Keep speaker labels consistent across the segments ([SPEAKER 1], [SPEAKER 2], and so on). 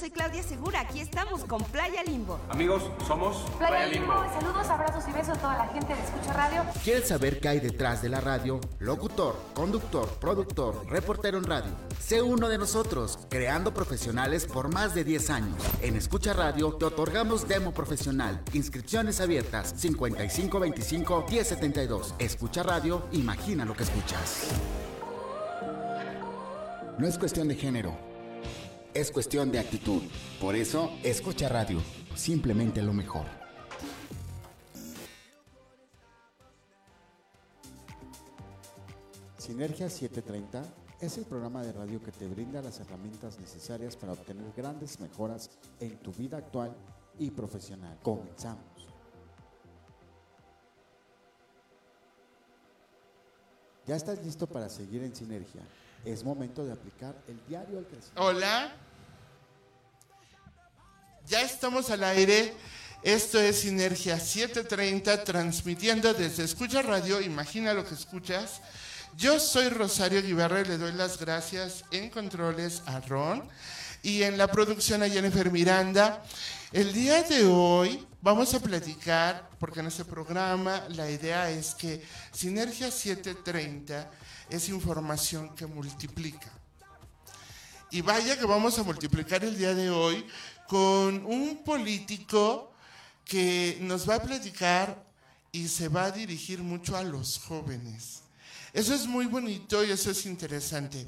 [SPEAKER 1] soy Claudia Segura. Aquí estamos con Playa Limbo.
[SPEAKER 2] Amigos, somos
[SPEAKER 3] Playa, Limbo. Saludos, abrazos y besos a toda la gente de Escucha Radio.
[SPEAKER 4] ¿Quieres saber qué hay detrás de la radio? Locutor, conductor, productor, reportero en radio. Sé uno de nosotros, creando profesionales por más de 10 años. En Escucha Radio te otorgamos demo profesional. Inscripciones abiertas 5525 1072. Escucha Radio, imagina lo que escuchas. No es cuestión de género, es cuestión de actitud. Por eso, escucha radio, simplemente lo mejor.
[SPEAKER 5] Sinergia 730 es el programa de radio que te brinda las herramientas necesarias para obtener grandes mejoras en tu vida actual y profesional. Comenzamos. ¿Ya estás listo para seguir en Sinergia? Es momento de aplicar el diario al crecimiento.
[SPEAKER 6] Hola. Ya estamos al aire. Esto es Sinergia 730, transmitiendo desde Escucha Radio. Imagina lo que escuchas. Yo soy Rosario Guibarra y le doy las gracias en controles a Ron y en la producción a Jennifer Miranda. El día de hoy vamos a platicar, porque en este programa la idea es que Sinergia 730 es información que multiplica. Y vaya que vamos a multiplicar el día de hoy con un político que nos va a platicar y se va a dirigir mucho a los jóvenes. Eso es muy bonito y eso es interesante.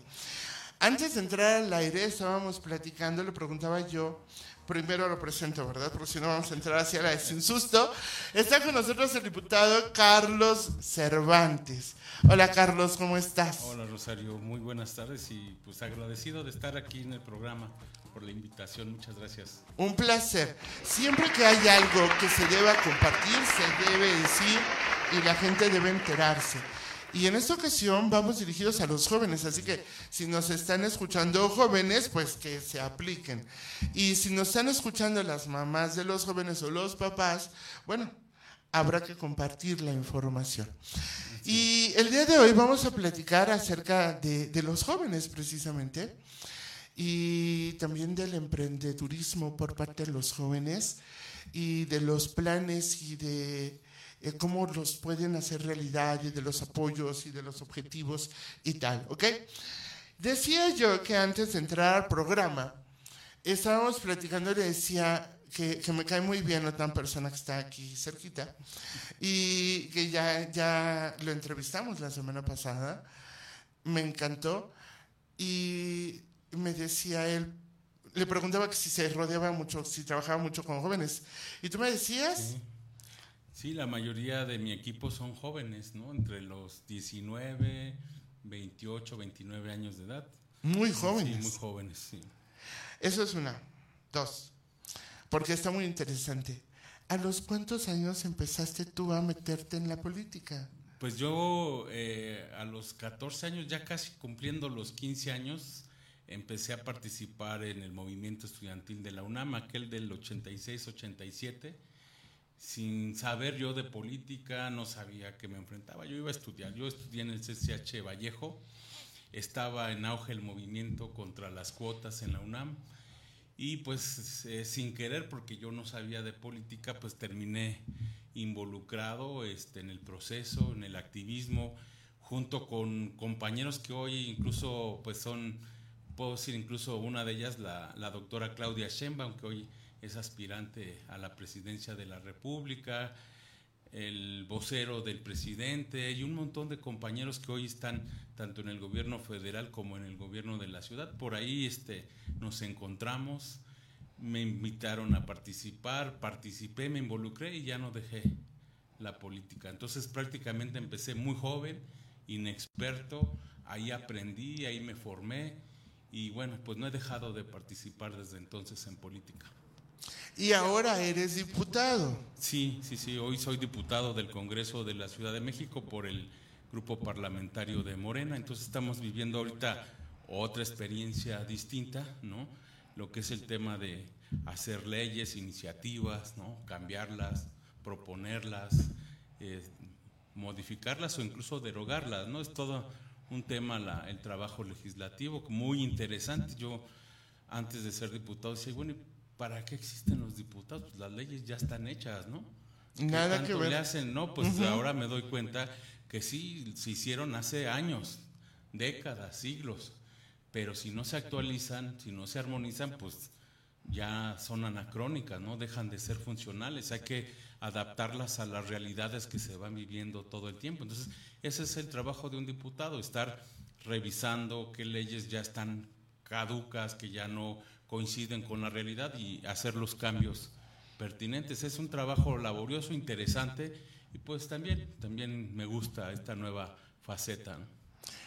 [SPEAKER 6] Antes de entrar al aire estábamos platicando, le preguntaba yo, primero lo presento, ¿verdad? Porque si no vamos a entrar hacia la sin susto. Está con nosotros el diputado Carlos Cervantes. Hola Carlos, ¿cómo estás?
[SPEAKER 7] Hola Rosario, muy buenas tardes y pues agradecido de estar aquí en el programa por la invitación, muchas gracias.
[SPEAKER 6] Un placer. Siempre que hay algo que se deba compartir, se debe decir y la gente debe enterarse. Y en esta ocasión vamos dirigidos a los jóvenes, así que si nos están escuchando jóvenes, pues que se apliquen. Y si nos están escuchando las mamás de los jóvenes o los papás, bueno, habrá que compartir la información. Y el día de hoy vamos a platicar acerca de, los jóvenes precisamente y también del emprendedurismo por parte de los jóvenes y de los planes y de eh, cómo los pueden hacer realidad y de los apoyos y de los objetivos y tal, ¿ok? Decía yo que antes de entrar al programa, estábamos platicando y le decía que, que, me cae muy bien tan persona que está aquí cerquita y que ya, ya lo entrevistamos la semana pasada, me encantó y me decía él, le preguntaba que si se rodeaba mucho, si trabajaba mucho con jóvenes y tú me decías...
[SPEAKER 7] Sí. Sí, la mayoría de mi equipo son jóvenes, ¿no? Entre los 19, 28, 29 años de edad.
[SPEAKER 6] Muy jóvenes.
[SPEAKER 7] Sí, muy jóvenes, sí.
[SPEAKER 6] Eso es una. Dos. Porque está muy interesante. ¿A los cuántos años empezaste tú a meterte en la política?
[SPEAKER 7] Pues yo eh, a los 14 años, ya casi cumpliendo los 15 años, empecé a participar en el movimiento estudiantil de la UNAM, aquel del 86-87 sin saber yo de política, no sabía que me enfrentaba. Yo iba a estudiar, yo estudié en el CCH Vallejo, estaba en auge el movimiento contra las cuotas en la UNAM y pues eh, sin querer, porque yo no sabía de política, pues terminé involucrado este, en el proceso, en el activismo, junto con compañeros que hoy incluso pues son, puedo decir incluso una de ellas, la, la doctora Claudia Sheinbaum, que hoy es aspirante a la presidencia de la República, el vocero del presidente y un montón de compañeros que hoy están tanto en el gobierno federal como en el gobierno de la ciudad. Por ahí este, nos encontramos, me invitaron a participar, participé, me involucré y ya no dejé la política. Entonces prácticamente empecé muy joven, inexperto, ahí aprendí, ahí me formé y bueno, pues no he dejado de participar desde entonces en política.
[SPEAKER 6] Y ahora eres diputado.
[SPEAKER 7] Sí, sí, sí, hoy soy diputado del Congreso de la Ciudad de México por el grupo parlamentario de Morena, entonces estamos viviendo ahorita otra experiencia distinta, ¿no? Lo que es el tema de hacer leyes, iniciativas, ¿no? Cambiarlas, proponerlas, eh, modificarlas o incluso derogarlas, ¿no? Es todo un tema el trabajo legislativo muy interesante. Yo antes de ser diputado, decía, bueno, ¿y ¿para qué existen los diputados? Pues las leyes ya están hechas, ¿no? ¿Qué
[SPEAKER 6] Nada
[SPEAKER 7] tanto
[SPEAKER 6] que ver.
[SPEAKER 7] le hacen? No, pues ahora me doy cuenta que sí, se hicieron hace años, décadas, siglos, pero si no se actualizan, si no se armonizan, pues ya son anacrónicas, ¿no? Dejan de ser funcionales, hay que adaptarlas a las realidades que se van viviendo todo el tiempo. Entonces, ese es el trabajo de un diputado, estar revisando qué leyes ya están caducas, que ya no coinciden con la realidad y hacer los cambios pertinentes. Es un trabajo laborioso, interesante y pues también, también me gusta esta nueva faceta.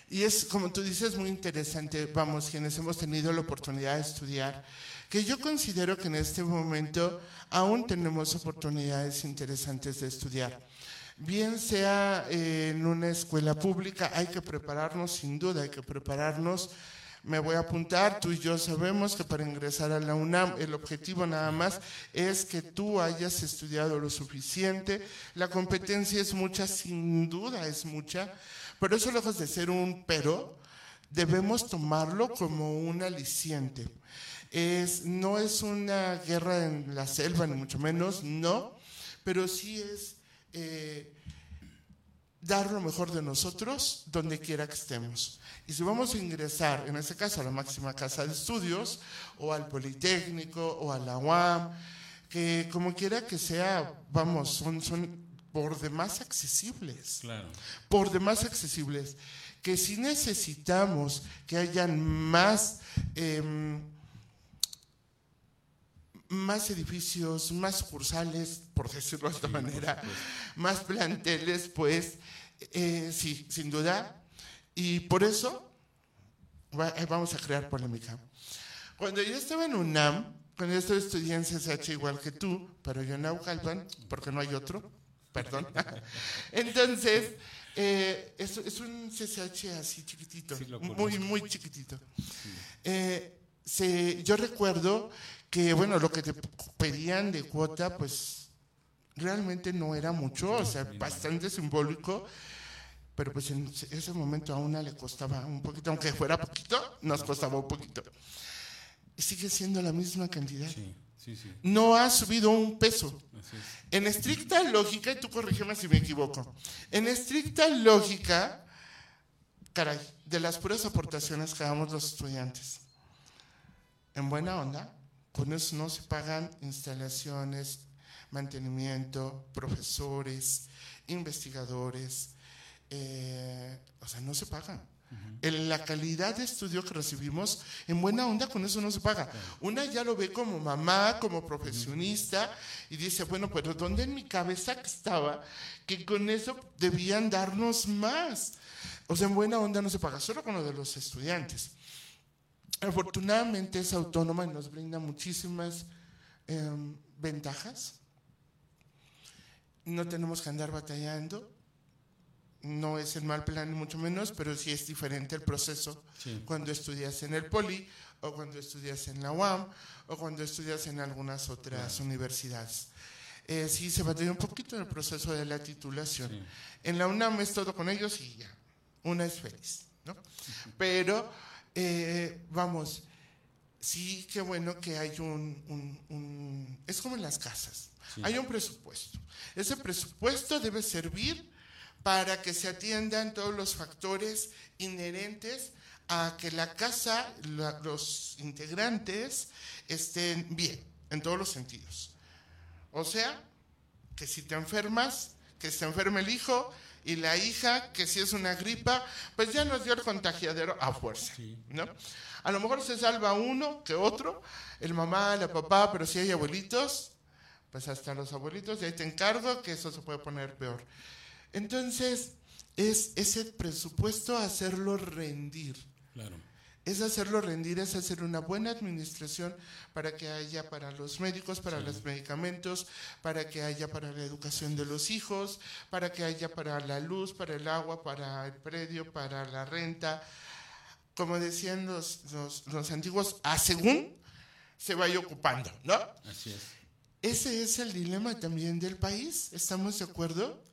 [SPEAKER 6] Y es, como tú dices, muy interesante, vamos, quienes hemos tenido la oportunidad de estudiar, que yo considero que en este momento aún tenemos oportunidades interesantes de estudiar. Bien sea en una escuela pública, hay que prepararnos, sin duda, hay que prepararnos. Me voy a apuntar, tú y yo sabemos que para ingresar a la UNAM el objetivo nada más es que tú hayas estudiado lo suficiente. La competencia es mucha, sin duda es mucha, pero eso lejos de ser un pero, debemos tomarlo como un aliciente. Es, no es una guerra en la selva, ni mucho menos, no, pero sí es eh, dar lo mejor de nosotros donde quiera que estemos. Y si vamos a ingresar, en este caso, a la máxima casa de estudios, o al Politécnico, o a la UAM, que como quiera que sea, vamos, son, son por demás accesibles
[SPEAKER 7] Claro.
[SPEAKER 6] por demás accesibles, que si necesitamos que hayan más, em, más edificios, más sucursales, por decirlo de esta manera, más planteles, pues eh, sí, sin duda. Y por eso eh, vamos a crear polémica. Cuando yo estaba en UNAM, cuando yo estudiando en CSH igual que tú, pero yo en Naucalpan, porque no hay otro, perdón. Entonces, eh, es, es un CSH así chiquitito,
[SPEAKER 7] Sí,
[SPEAKER 6] muy, muy chiquitito. Eh, se- yo recuerdo que, bueno, lo que te pedían de cuota, pues realmente no era mucho, o sea, bastante simbólico, pero pues en ese momento a una le costaba un poquito, aunque fuera poquito, nos costaba un poquito. Y sigue siendo la misma cantidad.
[SPEAKER 7] Sí, sí, sí.
[SPEAKER 6] No ha subido un peso. En estricta lógica, y tú corrígeme si me equivoco, en estricta lógica, caray, de las puras aportaciones que damos los estudiantes, en buena onda, con eso no se pagan instalaciones, mantenimiento, profesores, investigadores, eh, o sea, no se pagan. En la calidad de estudio que recibimos, en buena onda, con eso no se paga. Una ya lo ve como mamá, como profesionista, y dice, bueno, pero ¿dónde en mi cabeza estaba que con eso debían darnos más? O sea, en buena onda no se paga, solo con lo de los estudiantes. Afortunadamente es autónoma y nos brinda muchísimas em, ventajas. No tenemos que andar batallando. No es el mal plan, mucho menos, pero sí es diferente el proceso
[SPEAKER 7] Sí.
[SPEAKER 6] cuando estudias en el Poli, o cuando estudias en la UAM, o cuando estudias en algunas otras universidades. Eh, sí se batalla un poquito en el proceso de la titulación.
[SPEAKER 7] Sí.
[SPEAKER 6] En la UNAM es todo con ellos y ya, una es feliz, ¿no? Pero, eh, vamos, sí, qué bueno que hay un, un- un- es como en las casas, hay un presupuesto. Ese presupuesto debe servir para que se atiendan todos los factores inherentes a que la casa, la- los integrantes estén bien, en todos los sentidos. O sea, que si te enfermas, que se enferme el hijo y la hija, que si es una gripa, pues ya nos dio el contagiadero a fuerza, ¿no? A lo mejor se salva uno que otro, el mamá, la papá, pero si hay abuelitos, pues hasta los abuelitos, y ahí te encargo que eso se puede poner peor. Entonces, es ese presupuesto hacerlo rendir
[SPEAKER 7] Claro.
[SPEAKER 6] es hacerlo rendir, es hacer una buena administración para que haya para los médicos, para los medicamentos, para que haya para la educación de los hijos, para que haya para la luz, para el agua, para el predio, para la renta. Como decían los, los, los antiguos, a según se vaya ocupando, ¿no?
[SPEAKER 7] Así es.
[SPEAKER 6] Ese es el dilema también del país, ¿estamos de acuerdo?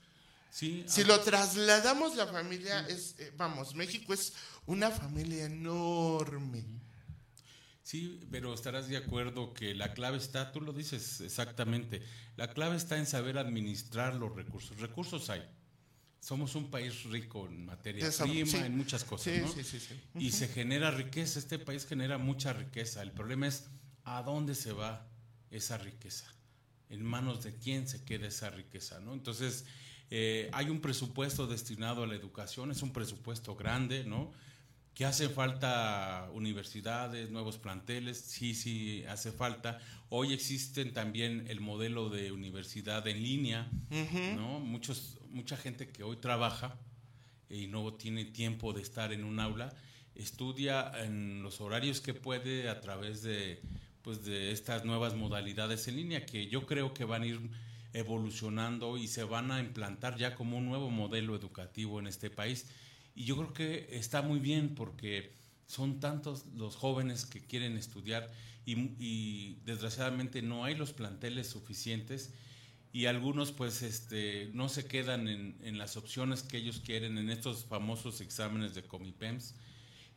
[SPEAKER 7] Sí,
[SPEAKER 6] Si
[SPEAKER 7] ah,
[SPEAKER 6] lo trasladamos, la familia es, eh, vamos, México es una familia enorme.
[SPEAKER 7] Sí, pero estarás de acuerdo que la clave está, tú lo dices exactamente, la clave está en saber administrar los recursos. Recursos hay. Somos un país rico en materia
[SPEAKER 6] Eso,
[SPEAKER 7] prima,
[SPEAKER 6] sí.
[SPEAKER 7] en muchas cosas,
[SPEAKER 6] Sí,
[SPEAKER 7] ¿no?
[SPEAKER 6] sí, sí, sí.
[SPEAKER 7] Y se genera riqueza, este país genera mucha riqueza. El problema es a dónde se va esa riqueza, en manos de quién se queda esa riqueza, ¿no? Entonces, eh, hay un presupuesto destinado a la educación, es un presupuesto grande, ¿no? Que hace falta universidades, nuevos planteles, sí, sí, hace falta. Hoy existen también el modelo de universidad en línea, ¿no? Muchos, mucha gente que hoy trabaja y no tiene tiempo de estar en un aula, estudia en los horarios que puede a través de, pues, de estas nuevas modalidades en línea que yo creo que van a ir evolucionando y se van a implantar ya como un nuevo modelo educativo en este país. Y yo creo que está muy bien porque son tantos los jóvenes que quieren estudiar y, y desgraciadamente no hay los planteles suficientes y algunos pues este no se quedan en, en las opciones que ellos quieren en estos famosos exámenes de Comipems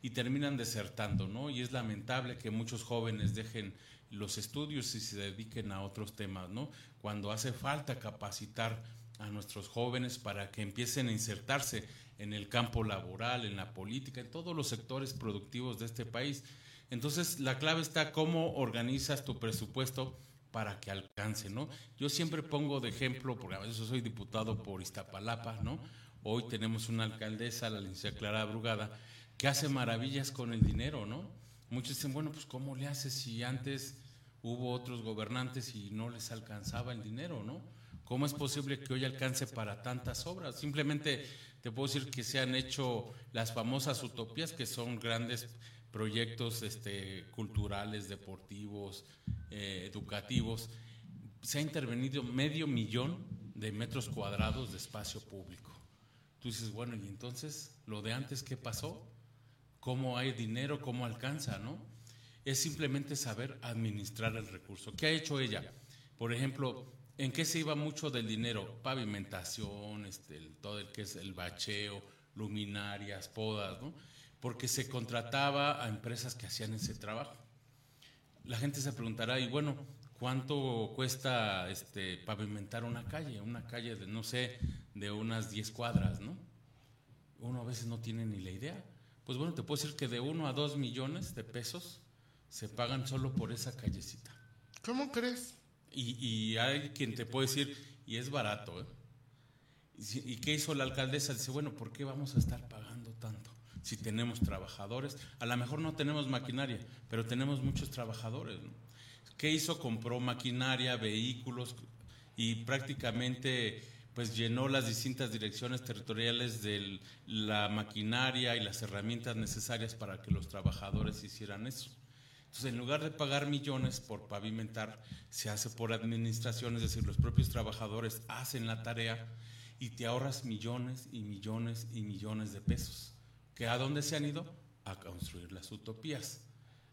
[SPEAKER 7] y terminan desertando, ¿no? Y es lamentable que muchos jóvenes dejen los estudios y se dediquen a otros temas, ¿no? Cuando hace falta capacitar a nuestros jóvenes para que empiecen a insertarse en el campo laboral, en la política, en todos los sectores productivos de este país. Entonces, la clave está cómo organizas tu presupuesto para que alcance, ¿no? Yo siempre pongo de ejemplo, porque a veces soy diputado por Iztapalapa, ¿no? Hoy tenemos una alcaldesa, la licenciada Clara Brugada, que hace maravillas con el dinero, ¿no? Muchos dicen, bueno, pues ¿cómo le hace si antes hubo otros gobernantes y no les alcanzaba el dinero, ¿no? ¿Cómo es posible que hoy alcance para tantas obras? Simplemente te puedo decir que se han hecho las famosas utopías, que son grandes proyectos este, culturales, deportivos, eh, educativos. Se ha intervenido medio millón de metros cuadrados de espacio público. Tú dices, bueno, ¿y entonces lo de antes qué pasó? ¿Cómo hay dinero? ¿Cómo alcanza? ¿no? Es simplemente saber administrar el recurso. ¿Qué ha hecho ella? Por ejemplo, ¿en qué se iba mucho del dinero? Pavimentación, este, el- todo el que es el bacheo, luminarias, podas, ¿no? Porque se contrataba a empresas que hacían ese trabajo. La gente se preguntará, y bueno, ¿cuánto cuesta este, pavimentar una calle? Una calle de, no sé, de unas 10 cuadras, ¿no? Uno a veces no tiene ni la idea. Pues bueno, te puedo decir que de 1 a 2 millones de pesos se pagan solo por esa callecita.
[SPEAKER 6] ¿Cómo crees?
[SPEAKER 7] Y, y hay quien te puede decir, y es barato, ¿eh? ¿Y, si- ¿Y qué hizo la alcaldesa? Dice, bueno, ¿por qué vamos a estar pagando tanto? Si tenemos trabajadores, a lo mejor no tenemos maquinaria, pero tenemos muchos trabajadores. ¿Qué hizo? Compró maquinaria, vehículos y prácticamente pues llenó las distintas direcciones territoriales de la maquinaria y las herramientas necesarias para que los trabajadores hicieran eso. Entonces, en lugar de pagar millones por pavimentar, se hace por administración, es decir, los propios trabajadores hacen la tarea y te ahorras millones y millones y millones de pesos. ¿Que a dónde se han ido? A construir las utopías.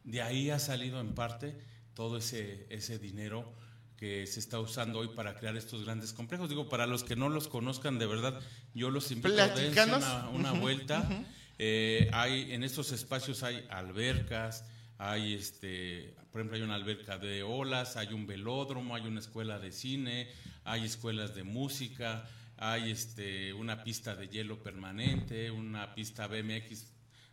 [SPEAKER 7] De ahí ha salido en parte todo ese, ese dinero que se está usando hoy para crear estos grandes complejos. Digo, para los que no los conozcan de verdad, yo los invito a dense
[SPEAKER 6] Platícanos.
[SPEAKER 7] una, una vuelta. Eh, hay, en estos espacios hay albercas, hay este, por ejemplo, hay una alberca de olas, hay un velódromo, hay una escuela de cine, hay escuelas de música, hay este, una pista de hielo permanente, una pista BMX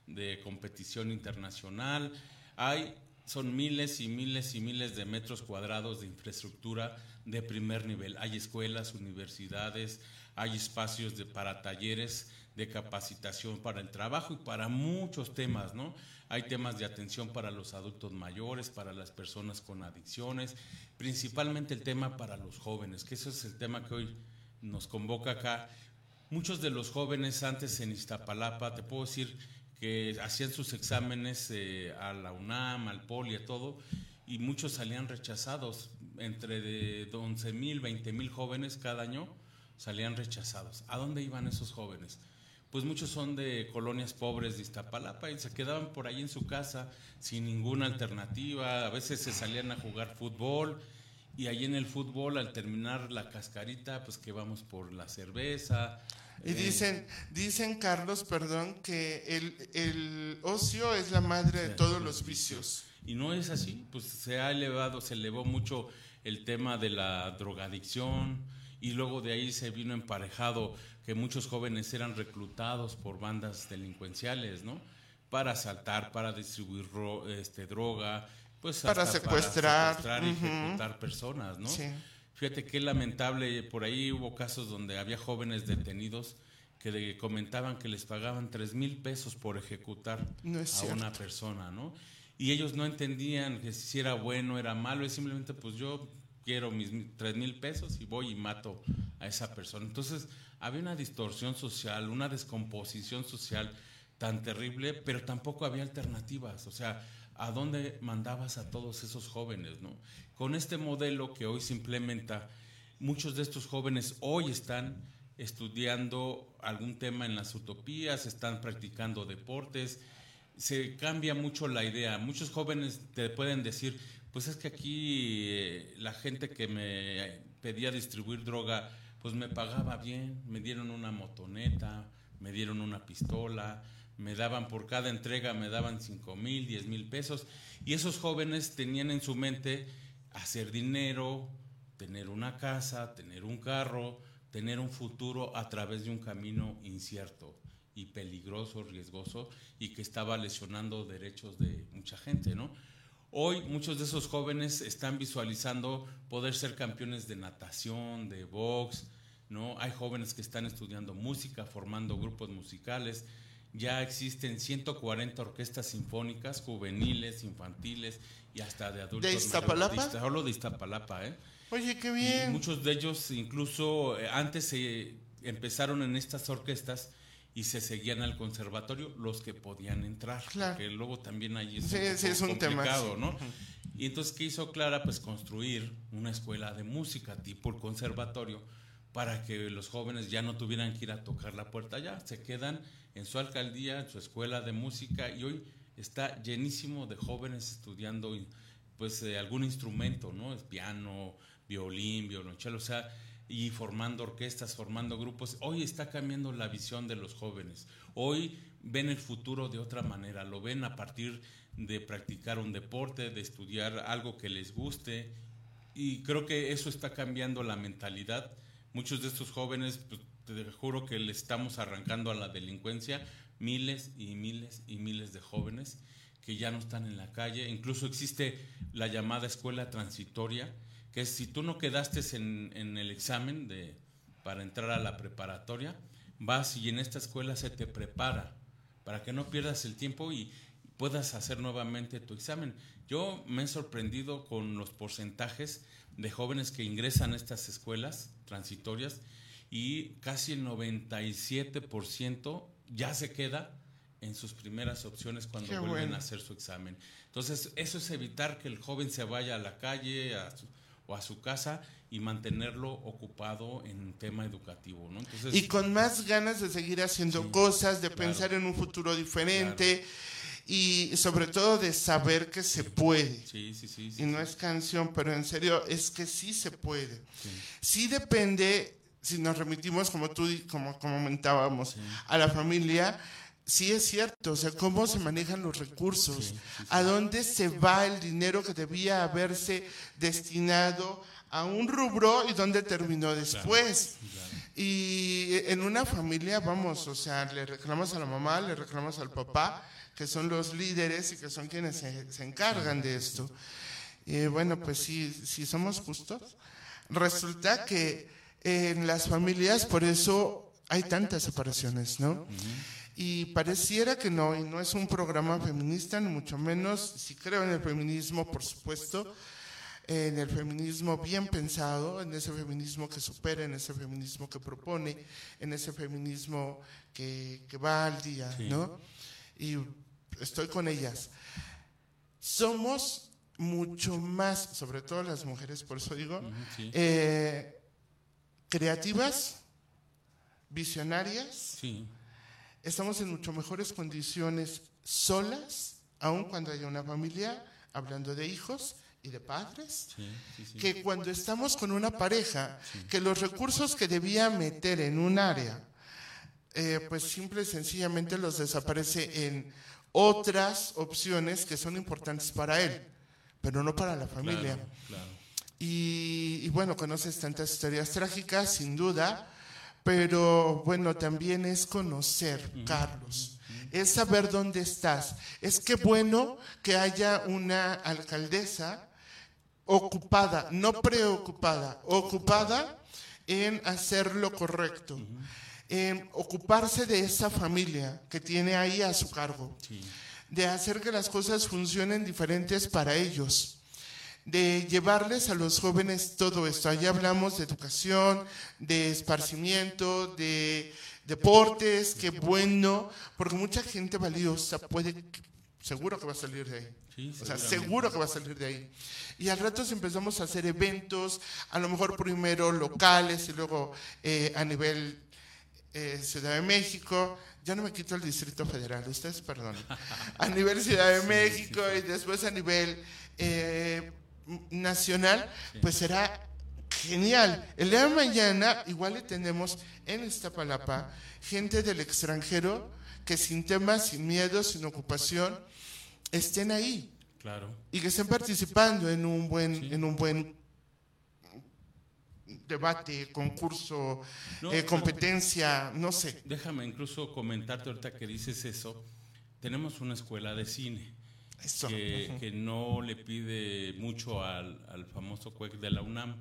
[SPEAKER 7] de competición internacional, hay son miles y miles y miles de metros cuadrados de infraestructura de primer nivel. Hay escuelas, universidades, hay espacios para talleres de capacitación para el trabajo y para muchos temas, ¿no? Hay temas de atención para los adultos mayores, para las personas con adicciones, principalmente el tema para los jóvenes, que eso es el tema que hoy nos convoca acá. Muchos de los jóvenes antes en Iztapalapa, te puedo decir que hacían sus exámenes eh, a la UNAM, al POLI, a todo, y muchos salían rechazados. Entre de 11 mil, 20 mil jóvenes cada año salían rechazados. ¿A dónde iban esos jóvenes? Pues muchos son de colonias pobres de Iztapalapa y se quedaban por ahí en su casa sin ninguna alternativa. A veces se salían a jugar fútbol y ahí en el fútbol al terminar la cascarita, pues que vamos por la cerveza,
[SPEAKER 6] Y dicen, dicen Carlos, perdón, que el, el ocio es la madre de todos los vicios.
[SPEAKER 7] Y no es así, pues se ha elevado, se elevó mucho el tema de la drogadicción y luego de ahí se vino emparejado que muchos jóvenes eran reclutados por bandas delincuenciales, ¿no? Para asaltar, para distribuir este, droga, pues
[SPEAKER 6] para secuestrar,
[SPEAKER 7] para secuestrar y ejecutar personas, ¿no?
[SPEAKER 6] Sí.
[SPEAKER 7] Fíjate qué lamentable, por ahí hubo casos donde había jóvenes detenidos que comentaban que les pagaban tres mil pesos por ejecutar a una persona, ¿no? Y ellos no entendían que si era bueno, era malo, es simplemente pues yo quiero mis tres mil pesos y voy y mato a esa persona. Entonces había una distorsión social, una descomposición social tan terrible, pero tampoco había alternativas. O sea, ¿a dónde mandabas a todos esos jóvenes? ¿no? Con este modelo que hoy se implementa, muchos de estos jóvenes hoy están estudiando algún tema en las utopías, están practicando deportes, se cambia mucho la idea. Muchos jóvenes te pueden decir, pues es que aquí eh, la gente que me pedía distribuir droga, pues me pagaba bien, me dieron una motoneta, me dieron una pistola, me daban por cada entrega, me daban cinco mil, diez mil pesos. Y esos jóvenes tenían en su mente hacer dinero, tener una casa, tener un carro, tener un futuro a través de un camino incierto y peligroso, riesgoso y que estaba lesionando derechos de mucha gente, ¿no? Hoy muchos de esos jóvenes están visualizando poder ser campeones de natación, de box, ¿no? Hay jóvenes que están estudiando música, formando grupos musicales. Ya existen 140 orquestas sinfónicas, juveniles, infantiles y hasta de adultos.
[SPEAKER 6] ¿De Iztapalapa?
[SPEAKER 7] Solo de Iztapalapa, ¿eh?
[SPEAKER 6] Oye, qué bien.
[SPEAKER 7] Y muchos de ellos incluso eh, antes se empezaron en estas orquestas y se seguían al conservatorio los que podían entrar.
[SPEAKER 6] Claro.
[SPEAKER 7] Porque luego también ahí es,
[SPEAKER 6] Sí,
[SPEAKER 7] un,
[SPEAKER 6] sí, es un
[SPEAKER 7] complicado. ¿no? Y entonces, ¿qué hizo Clara? Pues construir una escuela de música tipo el conservatorio para que los jóvenes ya no tuvieran que ir a tocar la puerta ya, se quedan en su alcaldía, en su escuela de música y hoy está llenísimo de jóvenes estudiando pues eh, algún instrumento, ¿no? Es piano, violín, violonchelo, o sea, y formando orquestas, formando grupos. Hoy está cambiando la visión de los jóvenes. Hoy ven el futuro de otra manera, lo ven a partir de practicar un deporte, de estudiar algo que les guste. Y creo que eso está cambiando la mentalidad. Muchos de estos jóvenes, pues, te juro que le estamos arrancando a la delincuencia, miles y miles y miles de jóvenes que ya no están en la calle. Incluso existe la llamada escuela transitoria, que es si tú no quedaste en, en el examen de, para entrar a la preparatoria, vas y en esta escuela se te prepara para que no pierdas el tiempo y puedas hacer nuevamente tu examen. Yo me he sorprendido con los porcentajes de jóvenes que ingresan a estas escuelas transitorias y casi el 97% ya se queda en sus primeras opciones cuando
[SPEAKER 6] Qué
[SPEAKER 7] vuelven
[SPEAKER 6] bueno.
[SPEAKER 7] a hacer su examen. Entonces, eso es evitar que el joven se vaya a la calle a su- o a su casa y mantenerlo ocupado en un tema educativo, ¿no? Entonces,
[SPEAKER 6] Y con más ganas de seguir haciendo
[SPEAKER 7] Sí,
[SPEAKER 6] cosas, de
[SPEAKER 7] claro.
[SPEAKER 6] pensar en un futuro diferente y sobre todo de saber que se puede.
[SPEAKER 7] sí, sí, sí, sí,
[SPEAKER 6] Y no es canción, pero en serio, es que sí se puede. Sí depende, si nos remitimos, como tú, como comentábamos, a la familia, sí es cierto, o sea, cómo se manejan los recursos, a dónde se va el dinero que debía haberse destinado a un rubro y dónde terminó después. Y en una familia, vamos, o sea, le reclamas a la mamá, le reclamas al papá, que son los líderes y que son quienes se, se encargan de esto. Y bueno, pues si, si somos justos, resulta que en las familias, por eso hay tantas separaciones, ¿no? Y pareciera que no, y no es un programa feminista, ni mucho menos, si creo en el feminismo, por supuesto, en el feminismo bien pensado, en ese feminismo que supera, en ese feminismo que propone, en ese feminismo que, que va al día,
[SPEAKER 7] Sí.
[SPEAKER 6] ¿no? Y estoy con ellas. Somos mucho más, sobre todo las mujeres, por eso digo,
[SPEAKER 7] sí.
[SPEAKER 6] eh, creativas, visionarias,
[SPEAKER 7] Sí,
[SPEAKER 6] estamos en mucho mejores condiciones solas, aun cuando haya una familia, hablando de hijos y de padres,
[SPEAKER 7] sí, sí, sí.
[SPEAKER 6] que cuando estamos con una pareja, que los recursos que debía meter en un área eh, pues simple y sencillamente los desaparece en otras opciones que son importantes para él, pero no para la familia.
[SPEAKER 7] Claro, claro.
[SPEAKER 6] Y, y bueno, conoces tantas historias trágicas, sin duda, pero bueno, también es conocer, Carlos, es saber dónde estás. Es que bueno que haya una alcaldesa ocupada, no preocupada, ocupada en hacer lo correcto, en ocuparse de esa familia que tiene ahí a su cargo, de hacer que las cosas funcionen diferentes para ellos de llevarles a los jóvenes todo esto. Allí hablamos de educación, de esparcimiento, de deportes, qué bueno, porque mucha gente valiosa puede, seguro que va a salir de ahí.
[SPEAKER 7] Sí,
[SPEAKER 6] o sea, seguro que va a salir de ahí. Y al rato empezamos a hacer eventos, a lo mejor primero locales y luego eh, a nivel eh, Ciudad de México. Ya no me quito el Distrito Federal, ustedes perdonen. A nivel Ciudad de México y después a nivel eh, nacional, pues será genial. El día de mañana igual le tenemos en Iztapalapa gente del extranjero que sin temas, sin miedo, sin ocupación, estén ahí
[SPEAKER 7] Claro.
[SPEAKER 6] y que estén participando en un buen, en un buen debate, concurso,
[SPEAKER 7] No,
[SPEAKER 6] eh, competencia, no sé.
[SPEAKER 7] Déjame incluso comentarte ahorita que dices eso. Tenemos una escuela de cine
[SPEAKER 6] Eso.
[SPEAKER 7] que, que no le pide mucho al, al famoso CUEC de la UNAM,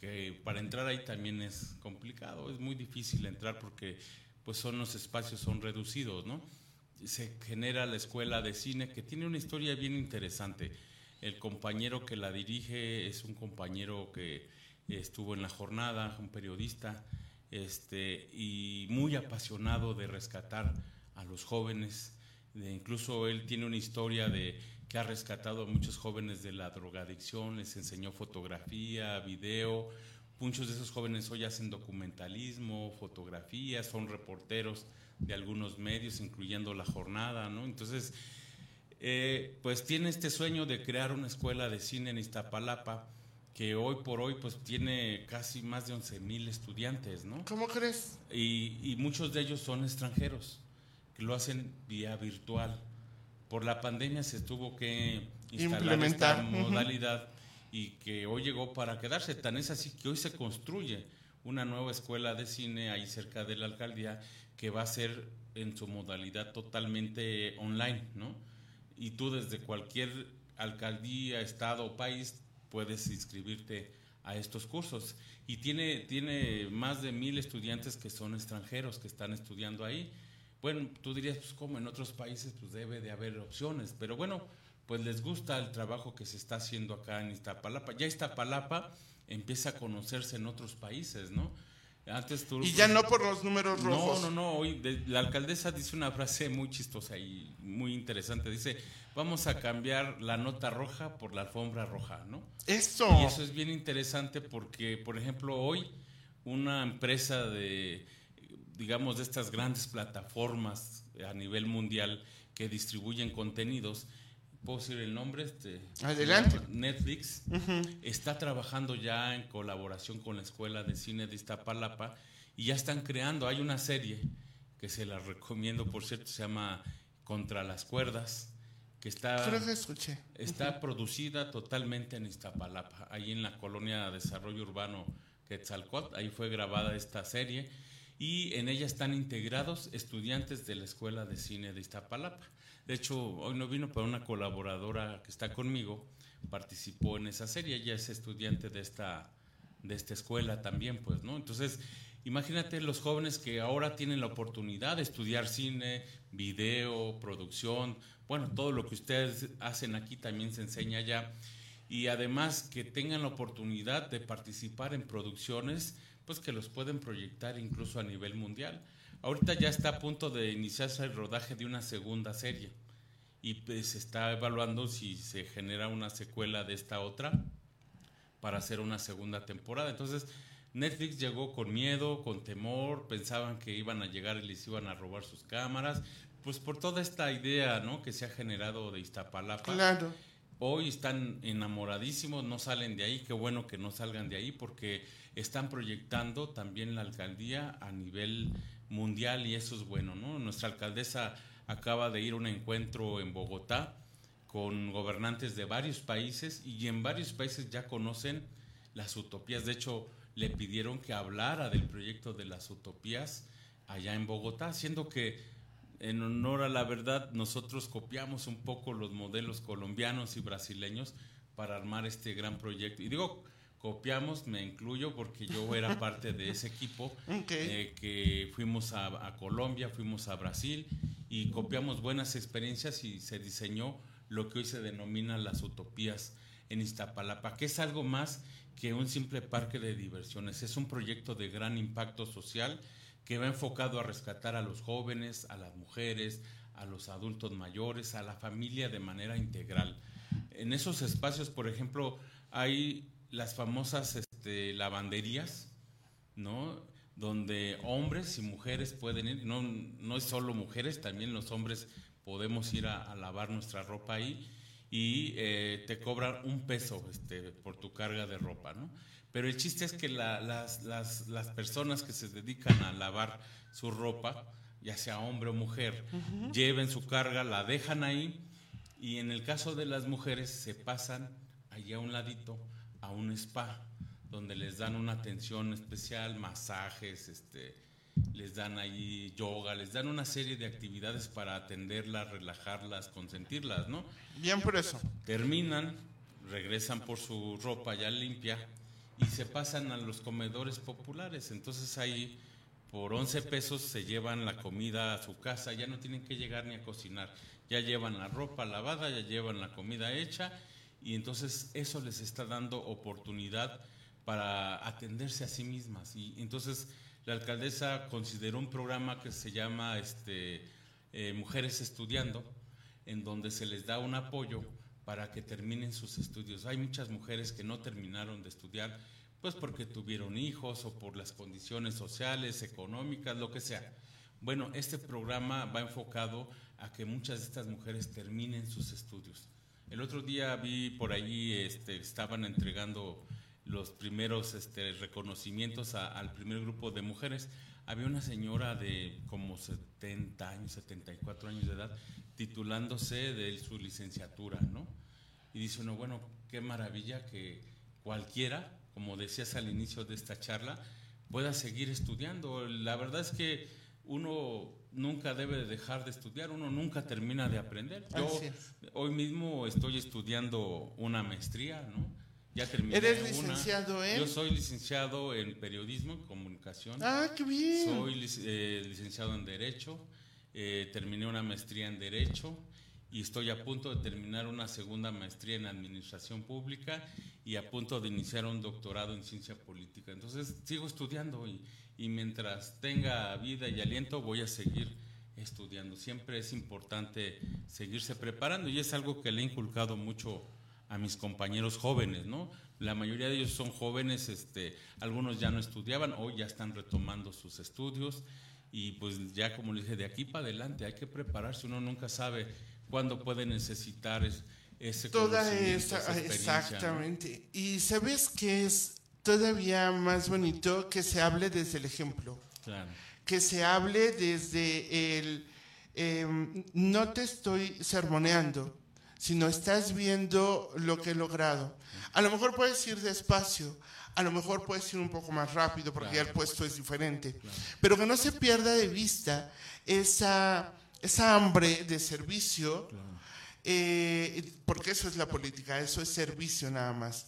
[SPEAKER 7] que para entrar ahí también es complicado, es muy difícil entrar porque pues son los espacios son reducidos, ¿no? Se genera la escuela de cine que tiene una historia bien interesante. El compañero que la dirige es un compañero que estuvo en la jornada, un periodista, este, y muy apasionado de rescatar a los jóvenes. De- incluso él tiene una historia de que ha rescatado a muchos jóvenes de la drogadicción, les enseñó fotografía, video. Muchos de esos jóvenes hoy hacen documentalismo, fotografía, son reporteros de algunos medios, incluyendo La Jornada. Entonces, eh, pues tiene este sueño de crear una escuela de cine en Iztapalapa, que hoy por hoy pues tiene casi más de 11 mil estudiantes, ¿no?
[SPEAKER 6] ¿Cómo crees?
[SPEAKER 7] Y, y muchos de ellos son extranjeros, que lo hacen vía virtual. Por la pandemia se tuvo que instalar
[SPEAKER 6] Implementar,
[SPEAKER 7] esta modalidad y que hoy llegó para quedarse. Tan es así que hoy se construye una nueva escuela de cine ahí cerca de la alcaldía que va a ser en su modalidad totalmente online, ¿no? Y tú desde cualquier alcaldía, estado o país puedes inscribirte a estos cursos. Y tiene, tiene más de mil estudiantes que son extranjeros, que están estudiando ahí. Bueno, tú dirías, pues como en otros países, pues debe de haber opciones. Pero bueno, pues les gusta el trabajo que se está haciendo acá en Iztapalapa. Ya Iztapalapa empieza a conocerse en otros países, ¿no? Antes tú...
[SPEAKER 6] Y ya no por los números
[SPEAKER 7] No,
[SPEAKER 6] rojos.
[SPEAKER 7] no, no. Hoy de- la alcaldesa dice una frase muy chistosa y muy interesante. Dice, vamos a cambiar la nota roja por la alfombra roja, ¿no?
[SPEAKER 6] Eso.
[SPEAKER 7] Y eso es bien interesante porque, por ejemplo, hoy una empresa de, digamos, de estas grandes plataformas a nivel mundial que distribuyen contenidos, ¿puedo decir el nombre? Este,
[SPEAKER 6] Adelante.
[SPEAKER 7] Netflix está trabajando ya en colaboración con la Escuela de Cine de Iztapalapa y ya están creando, hay una serie que se la recomiendo, por cierto, se llama Contra las Cuerdas, que está...
[SPEAKER 6] Creo que escuché.
[SPEAKER 7] Está producida totalmente en Iztapalapa, ahí en la colonia de desarrollo urbano Quetzalcóatl, ahí fue grabada esta serie y en ella están integrados estudiantes de la Escuela de Cine de Iztapalapa. De hecho, hoy no vino, pero una colaboradora que está conmigo participó en esa serie, ella es estudiante de esta, de esta escuela también, pues, ¿no? Entonces, imagínate los jóvenes que ahora tienen la oportunidad de estudiar cine, video, producción, bueno, todo lo que ustedes hacen aquí también se enseña allá. Y además que tengan la oportunidad de participar en producciones, pues que los pueden proyectar incluso a nivel mundial. Ahorita ya está a punto de iniciarse el rodaje de una segunda serie y pues se está evaluando si se genera una secuela de esta otra para hacer una segunda temporada. Entonces, Netflix llegó con miedo, con temor, pensaban que iban a llegar y les iban a robar sus cámaras, pues por toda esta idea, ¿no? que se ha generado de Iztapalapa.
[SPEAKER 6] Claro.
[SPEAKER 7] hoy están enamoradísimos, no salen de ahí, qué bueno que no salgan de ahí porque están proyectando también la alcaldía a nivel mundial y eso es bueno, ¿no? Nuestra alcaldesa acaba de ir a un encuentro en Bogotá con gobernantes de varios países y en varios países ya conocen las utopías. De hecho, le pidieron que hablara del proyecto de las utopías allá en Bogotá, siendo que en honor a la verdad nosotros copiamos un poco los modelos colombianos y brasileños para armar este gran proyecto. Y digo, copiamos, me incluyo porque yo era parte de ese equipo eh, que fuimos a, a Colombia, fuimos a Brasil y copiamos buenas experiencias y se diseñó lo que hoy se denomina las utopías en Iztapalapa, que es algo más que un simple parque de diversiones, es un proyecto de gran impacto social que va enfocado a rescatar a los jóvenes, a las mujeres, a los adultos mayores, a la familia de manera integral. En esos espacios, por ejemplo, hay las famosas este, lavanderías, ¿no? Donde hombres y mujeres pueden ir, no, no es solo mujeres, también los hombres podemos ir a, lavar nuestra ropa ahí y eh, te cobran un peso este, por tu carga de ropa, ¿no? Pero el chiste es que las, las, las, personas que se dedican a lavar su ropa, ya sea hombre o mujer, lleven su carga, la dejan ahí y en el caso de las mujeres se pasan allá a un ladito a un spa donde les dan una atención especial, masajes, este, les dan ahí yoga, les dan una serie de actividades para atenderlas, relajarlas, consentirlas, ¿no?
[SPEAKER 6] Bien por eso.
[SPEAKER 7] Terminan, regresan por su ropa ya limpia y se pasan a los comedores populares. Entonces ahí por 11 pesos se llevan la comida a su casa, ya no tienen que llegar ni a cocinar, ya llevan la ropa lavada, ya llevan la comida hecha y entonces eso les está dando oportunidad para atenderse a sí mismas. Y entonces la alcaldesa consideró un programa que se llama este, eh, Mujeres Estudiando, en donde se les da un apoyo para que terminen sus estudios. Hay muchas mujeres que no terminaron de estudiar, pues porque tuvieron hijos o por las condiciones sociales, económicas, lo que sea. Bueno, este programa va enfocado a que muchas de estas mujeres terminen sus estudios. El otro día vi por allí, este, estaban entregando los primeros este, reconocimientos al primer grupo de mujeres, había una señora de como 70 años, 74 años de edad, titulándose de su licenciatura, ¿no? Y dice bueno, qué maravilla que cualquiera, como decías al inicio de esta charla, pueda seguir estudiando. La verdad es que uno nunca debe dejar de estudiar, uno nunca termina de aprender. Yo hoy mismo estoy estudiando una maestría, ¿no? Ya terminé
[SPEAKER 6] ¿Eres licenciado en?
[SPEAKER 7] Yo soy licenciado en periodismo, en comunicación.
[SPEAKER 6] Ah, qué bien.
[SPEAKER 7] Soy eh, licenciado en Derecho. Eh, terminé una maestría en Derecho y estoy a punto de terminar una segunda maestría en Administración Pública y a punto de iniciar un doctorado en Ciencia Política. Entonces sigo estudiando y, y mientras tenga vida y aliento voy a seguir estudiando. Siempre es importante seguirse preparando y es algo que le he inculcado mucho a mis compañeros jóvenes, ¿no? La mayoría de ellos son jóvenes, este, algunos ya no estudiaban, hoy ya están retomando sus estudios y pues ya como le dije, de aquí para adelante hay que prepararse, uno nunca sabe cuándo puede necesitar ese
[SPEAKER 6] Toda esa, exactamente. Y sabes que es todavía más bonito que se hable desde el ejemplo.
[SPEAKER 7] Claro.
[SPEAKER 6] Que se hable desde el em, no te estoy sermoneando, sino estás viendo lo que he logrado. A lo mejor puedes ir despacio, a lo mejor puedes ir un poco más rápido porque ya el puesto es diferente, pero que no se pierda de vista esa, esa hambre de servicio, eh, porque eso es la política, eso es servicio nada más.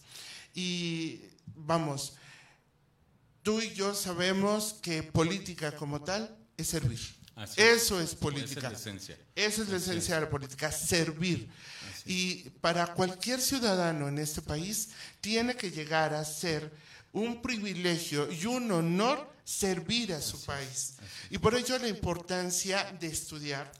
[SPEAKER 6] Y vamos, tú y yo sabemos que política como tal es servir. Eso es política. Esa es la esencia. Esa es la esencia de la política, servir. Y para cualquier ciudadano en este país tiene que llegar a ser un privilegio y un honor servir a su país. Y por ello la importancia de estudiar,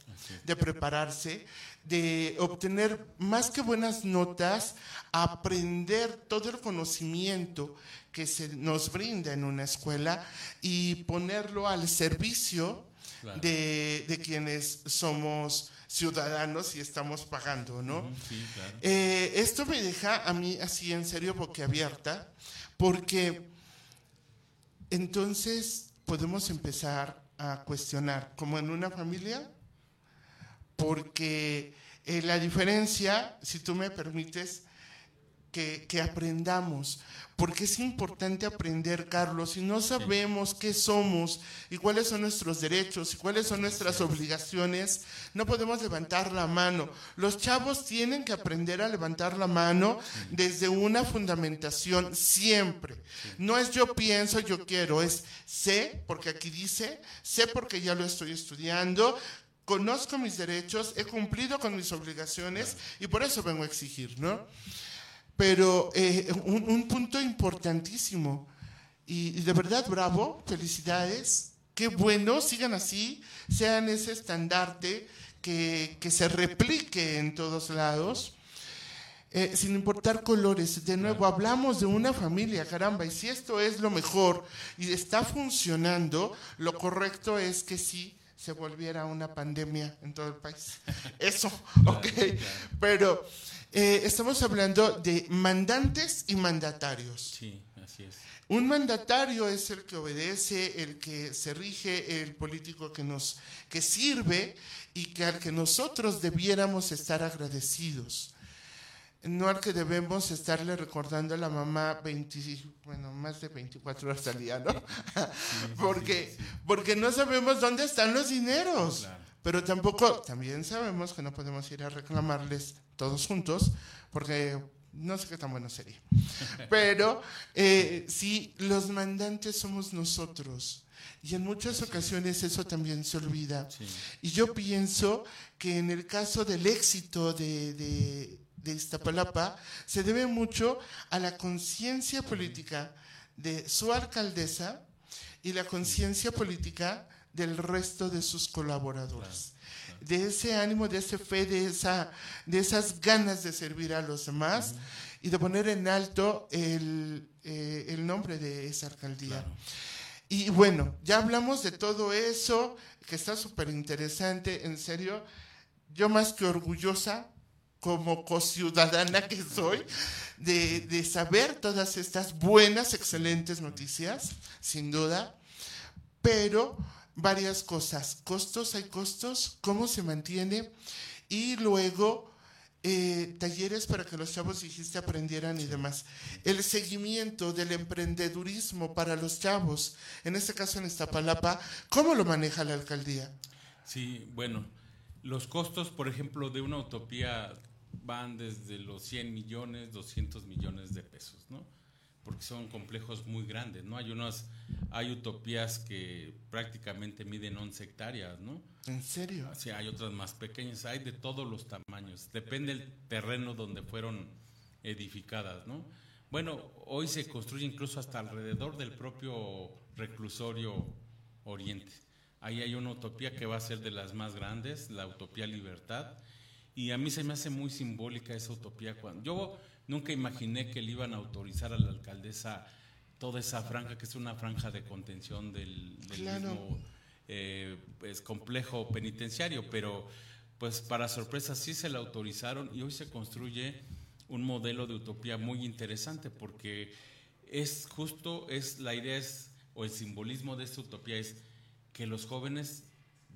[SPEAKER 6] de prepararse, de obtener más que buenas notas, aprender todo el conocimiento que se nos brinda en una escuela y ponerlo al servicio de, de quienes somos ciudadanos y estamos pagando, ¿no?
[SPEAKER 7] Ujú, Sí, claro.
[SPEAKER 6] Eh, esto me deja a mí así en serio boquiabierta, porque entonces podemos empezar a cuestionar, como en una familia, porque eh, la diferencia, si tú me permites, que, que aprendamos, porque es importante aprender, Carlos, si no sabemos qué somos y cuáles son nuestros derechos y cuáles son nuestras obligaciones, no podemos levantar la mano. Los chavos tienen que aprender a levantar la mano desde una fundamentación siempre. No es yo pienso, yo quiero, es sé, porque aquí dice, sé porque ya lo estoy estudiando, conozco mis derechos, he cumplido con mis obligaciones y por eso vengo a exigir, ¿no? Pero eh, un, un punto importantísimo, y, y de verdad bravo, felicidades, qué bueno, sigan así, sean ese estandarte que, que se replique en todos lados. Eh, sin importar colores, de nuevo hablamos de una familia, caramba, y si esto es lo mejor y está funcionando, lo correcto es que sí se volviera una pandemia en todo el país. Eso, ok. Pero eh, estamos hablando de mandantes y mandatarios.
[SPEAKER 7] Sí, así es.
[SPEAKER 6] Un mandatario es el que obedece, el que se rige, el político que nos que sirve y que al que nosotros debiéramos estar agradecidos. No al que debemos estarle recordando a la mamá 20, bueno, más de 24 horas al día, ¿no? porque, porque no sabemos dónde están los dineros.
[SPEAKER 7] Claro.
[SPEAKER 6] Pero tampoco, también sabemos que no podemos ir a reclamarles todos juntos, porque no sé qué tan bueno sería. Pero eh, sí, los mandantes somos nosotros. Y en muchas ocasiones eso también se olvida. Y yo pienso que en el caso del éxito de, de, de Iztapalapa se debe mucho a la conciencia política de su alcaldesa y la conciencia política del resto de sus colaboradores. De ese ánimo, de ese fe, de, esa, de esas ganas de servir a los demás y de poner en alto el, eh, el nombre de esa alcaldía. Y bueno, ya hablamos de todo eso, que está súper interesante, en serio. Yo más que orgullosa, como cociudadana que soy, de, de saber todas estas buenas, excelentes noticias, sin duda. Pero varias cosas. Costos, hay costos, cómo se mantiene. Y luego eh, talleres para que los chavos, dijiste, aprendieran y demás. El seguimiento del emprendedurismo para los chavos, en este caso en Iztapalapa, ¿cómo lo maneja la alcaldía?
[SPEAKER 7] Sí, bueno, los costos, por ejemplo, de una utopía van desde los 100 millones, 200 millones de pesos, ¿no? Porque son complejos muy grandes, ¿no? Hay unas, hay utopías que prácticamente miden 11 hectáreas, ¿no?
[SPEAKER 6] ¿En serio?
[SPEAKER 7] Sí, hay otras más pequeñas, hay de todos los tamaños, depende del terreno donde fueron edificadas, ¿no? Bueno, hoy se construye incluso hasta alrededor del propio reclusorio Oriente. Ahí hay una utopía que va a ser de las más grandes, la Utopía Libertad, y a mí se me hace muy simbólica esa utopía. Cuando, yo nunca imaginé que le iban a autorizar a la alcaldesa toda esa franja, que es una franja de contención del, del
[SPEAKER 6] Claro.
[SPEAKER 7] mismo eh, pues, complejo penitenciario, pero pues para sorpresa sí se la autorizaron y hoy se construye un modelo de utopía muy interesante porque es justo, es la idea es, o el simbolismo de esta utopía es que los jóvenes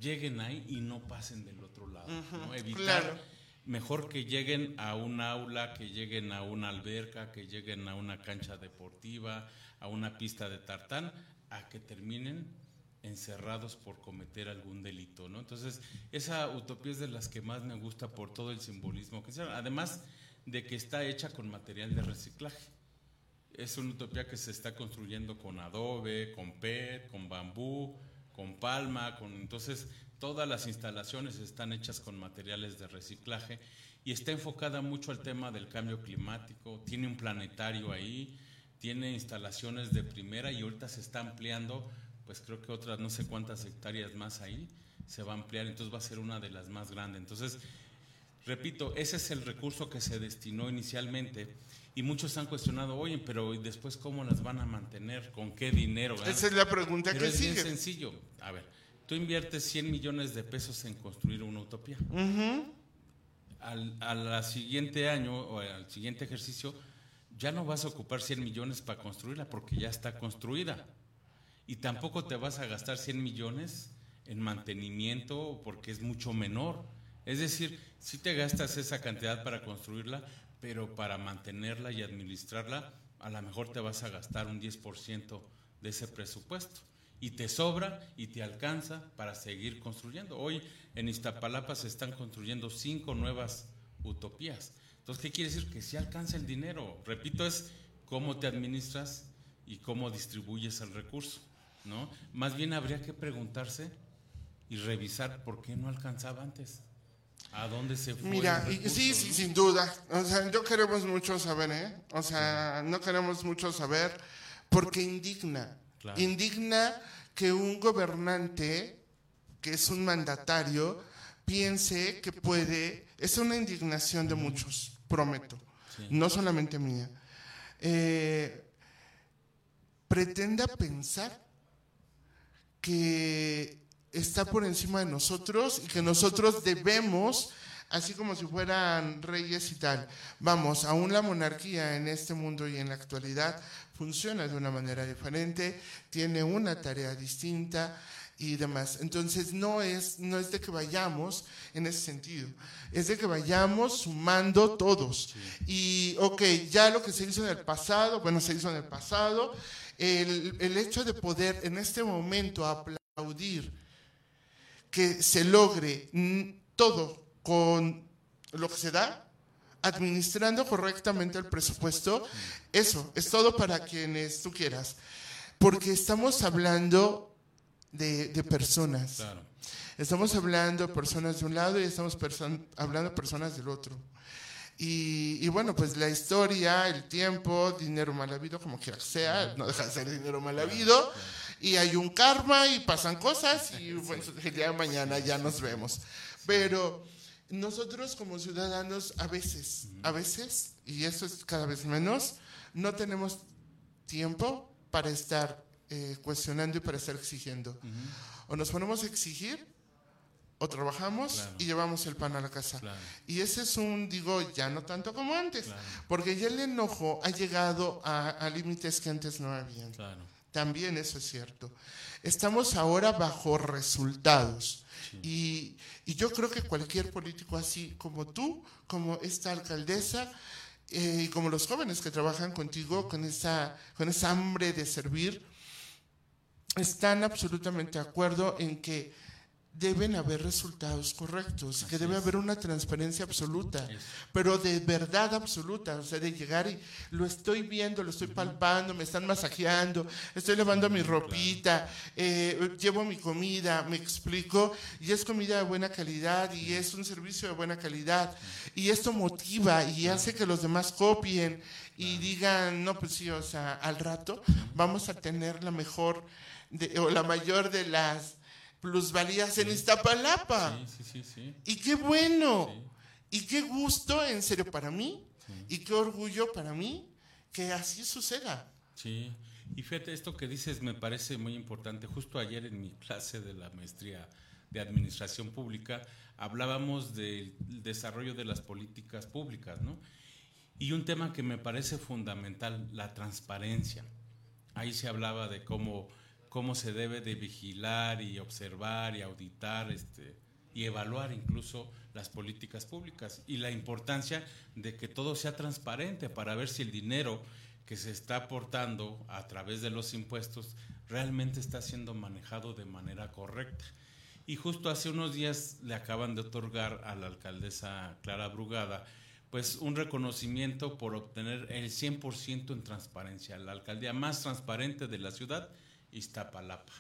[SPEAKER 7] lleguen ahí y no pasen del otro lado, ¿no? Evitar
[SPEAKER 6] claro.
[SPEAKER 7] mejor que lleguen a un aula, que lleguen a una alberca, que lleguen a una cancha deportiva, a una pista de tartán, a que terminen encerrados por cometer algún delito, ¿no? Entonces, esa utopía es de las que más me gusta por todo el simbolismo que se además de que está hecha con material de reciclaje. Es una utopía que se está construyendo con adobe, con PET, con bambú, con palma, con entonces todas las instalaciones están hechas con materiales de reciclaje y está enfocada mucho al tema del cambio climático, tiene un planetario ahí, tiene instalaciones de primera y ahorita se está ampliando, pues creo que otras no sé cuántas hectáreas más ahí se va a ampliar, entonces va a ser una de las más grandes. Entonces, repito, ese es el recurso que se destinó inicialmente y muchos han cuestionado, oye, pero ¿y después cómo las van a mantener? ¿Con qué dinero?
[SPEAKER 6] Esa es la pregunta
[SPEAKER 7] Pero
[SPEAKER 6] que
[SPEAKER 7] es bien
[SPEAKER 6] sigue.
[SPEAKER 7] sencillo. A ver, tú inviertes 100 millones de pesos en construir una utopía. al, al siguiente año o al siguiente ejercicio ya no vas a ocupar 100 millones para construirla porque ya está construida. Y tampoco te vas a gastar 100 millones en mantenimiento porque es mucho menor. Es decir, si te gastas esa cantidad para construirla, pero para mantenerla y administrarla, a lo mejor te vas a gastar un 10% de ese presupuesto. Y te sobra y te alcanza para seguir construyendo. Hoy en Iztapalapa se están construyendo cinco nuevas utopías. Entonces, ¿qué quiere decir? Que si alcanza el dinero. Repito, es cómo te administras y cómo distribuyes el recurso. ¿no? Más bien habría que preguntarse y revisar por qué no alcanzaba antes. ¿A dónde se fue?
[SPEAKER 6] Mira, sí, sí, sin duda. O sea, yo queremos mucho saber, ¿eh? O sea, no queremos mucho saber porque indigna. Indigna que un gobernante, que es un mandatario, piense que puede. Es una indignación de muchos, prometo. No solamente mía. Eh, pretenda pensar que está por encima de nosotros y que nosotros debemos, así como si fueran reyes y tal, vamos, aún la monarquía en este mundo y en la actualidad funciona de una manera diferente, tiene una tarea distinta y demás. Entonces no es, no es de que vayamos en ese sentido, es de que vayamos sumando todos. Y, ok, ya lo que se hizo en el pasado, bueno, se hizo en el pasado, el, el hecho de poder en este momento aplaudir que se logre todo con lo que se da, administrando correctamente el presupuesto, eso es todo para quienes tú quieras. Porque estamos hablando de, personas. Estamos hablando de personas de un lado y estamos hablando de personas del otro. Y, bueno, pues la historia, el tiempo, dinero mal habido, como quiera que sea, no deja de ser dinero mal habido y hay un karma y pasan cosas y bueno, el día de mañana ya nos vemos. Pero nosotros como ciudadanos a veces, a veces, y eso es cada vez menos, no tenemos tiempo para estar eh, cuestionando y para estar exigiendo. O nos ponemos a exigir o trabajamos y llevamos el pan a la casa. Y ese es un, digo, ya no tanto como antes, porque ya el enojo ha llegado a, a límites que antes no habían. También eso es cierto. Estamos ahora bajo resultados. Y, yo creo que cualquier político así como tú, como esta alcaldesa, eh, y como los jóvenes que trabajan contigo con esa, con esa hambre de servir, están absolutamente de acuerdo en que deben haber resultados correctos, que debe haber una transparencia absoluta, pero de verdad absoluta, o sea, de llegar y lo estoy viendo, lo estoy palpando, me están masajeando, estoy lavando mi ropita, eh, llevo mi comida, me explico, y es comida de buena calidad y es un servicio de buena calidad, y esto motiva y hace que los demás copien y digan, no, pues sí, o sea, al rato vamos a tener la mejor o la mayor de las plusvalías en Iztapalapa. Sí, sí, sí, Y qué bueno. Y qué gusto, en serio, para mí. Y qué orgullo para mí que así suceda.
[SPEAKER 7] Sí. Y fíjate, esto que dices me parece muy importante. Justo ayer en mi clase de la maestría de Administración Pública hablábamos del desarrollo de las políticas públicas, ¿no? Y un tema que me parece fundamental, la transparencia. Ahí se hablaba de cómo cómo se debe de vigilar y observar y auditar este, y evaluar incluso las políticas públicas y la importancia de que todo sea transparente para ver si el dinero que se está aportando a través de los impuestos realmente está siendo manejado de manera correcta. Y justo hace unos días le acaban de otorgar a la alcaldesa Clara Brugada pues un reconocimiento por obtener el 100% en transparencia, la alcaldía más transparente de la ciudad Iztapalapa,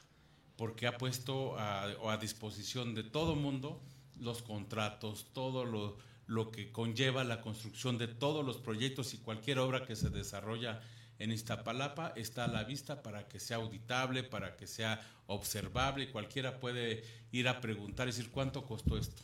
[SPEAKER 7] porque ha puesto a, disposición de todo mundo los contratos, todo lo, que conlleva la construcción de todos los proyectos y cualquier obra que se desarrolla en Iztapalapa está a la vista para que sea auditable, para que sea observable. Cualquiera puede ir a preguntar decir cuánto costó esto,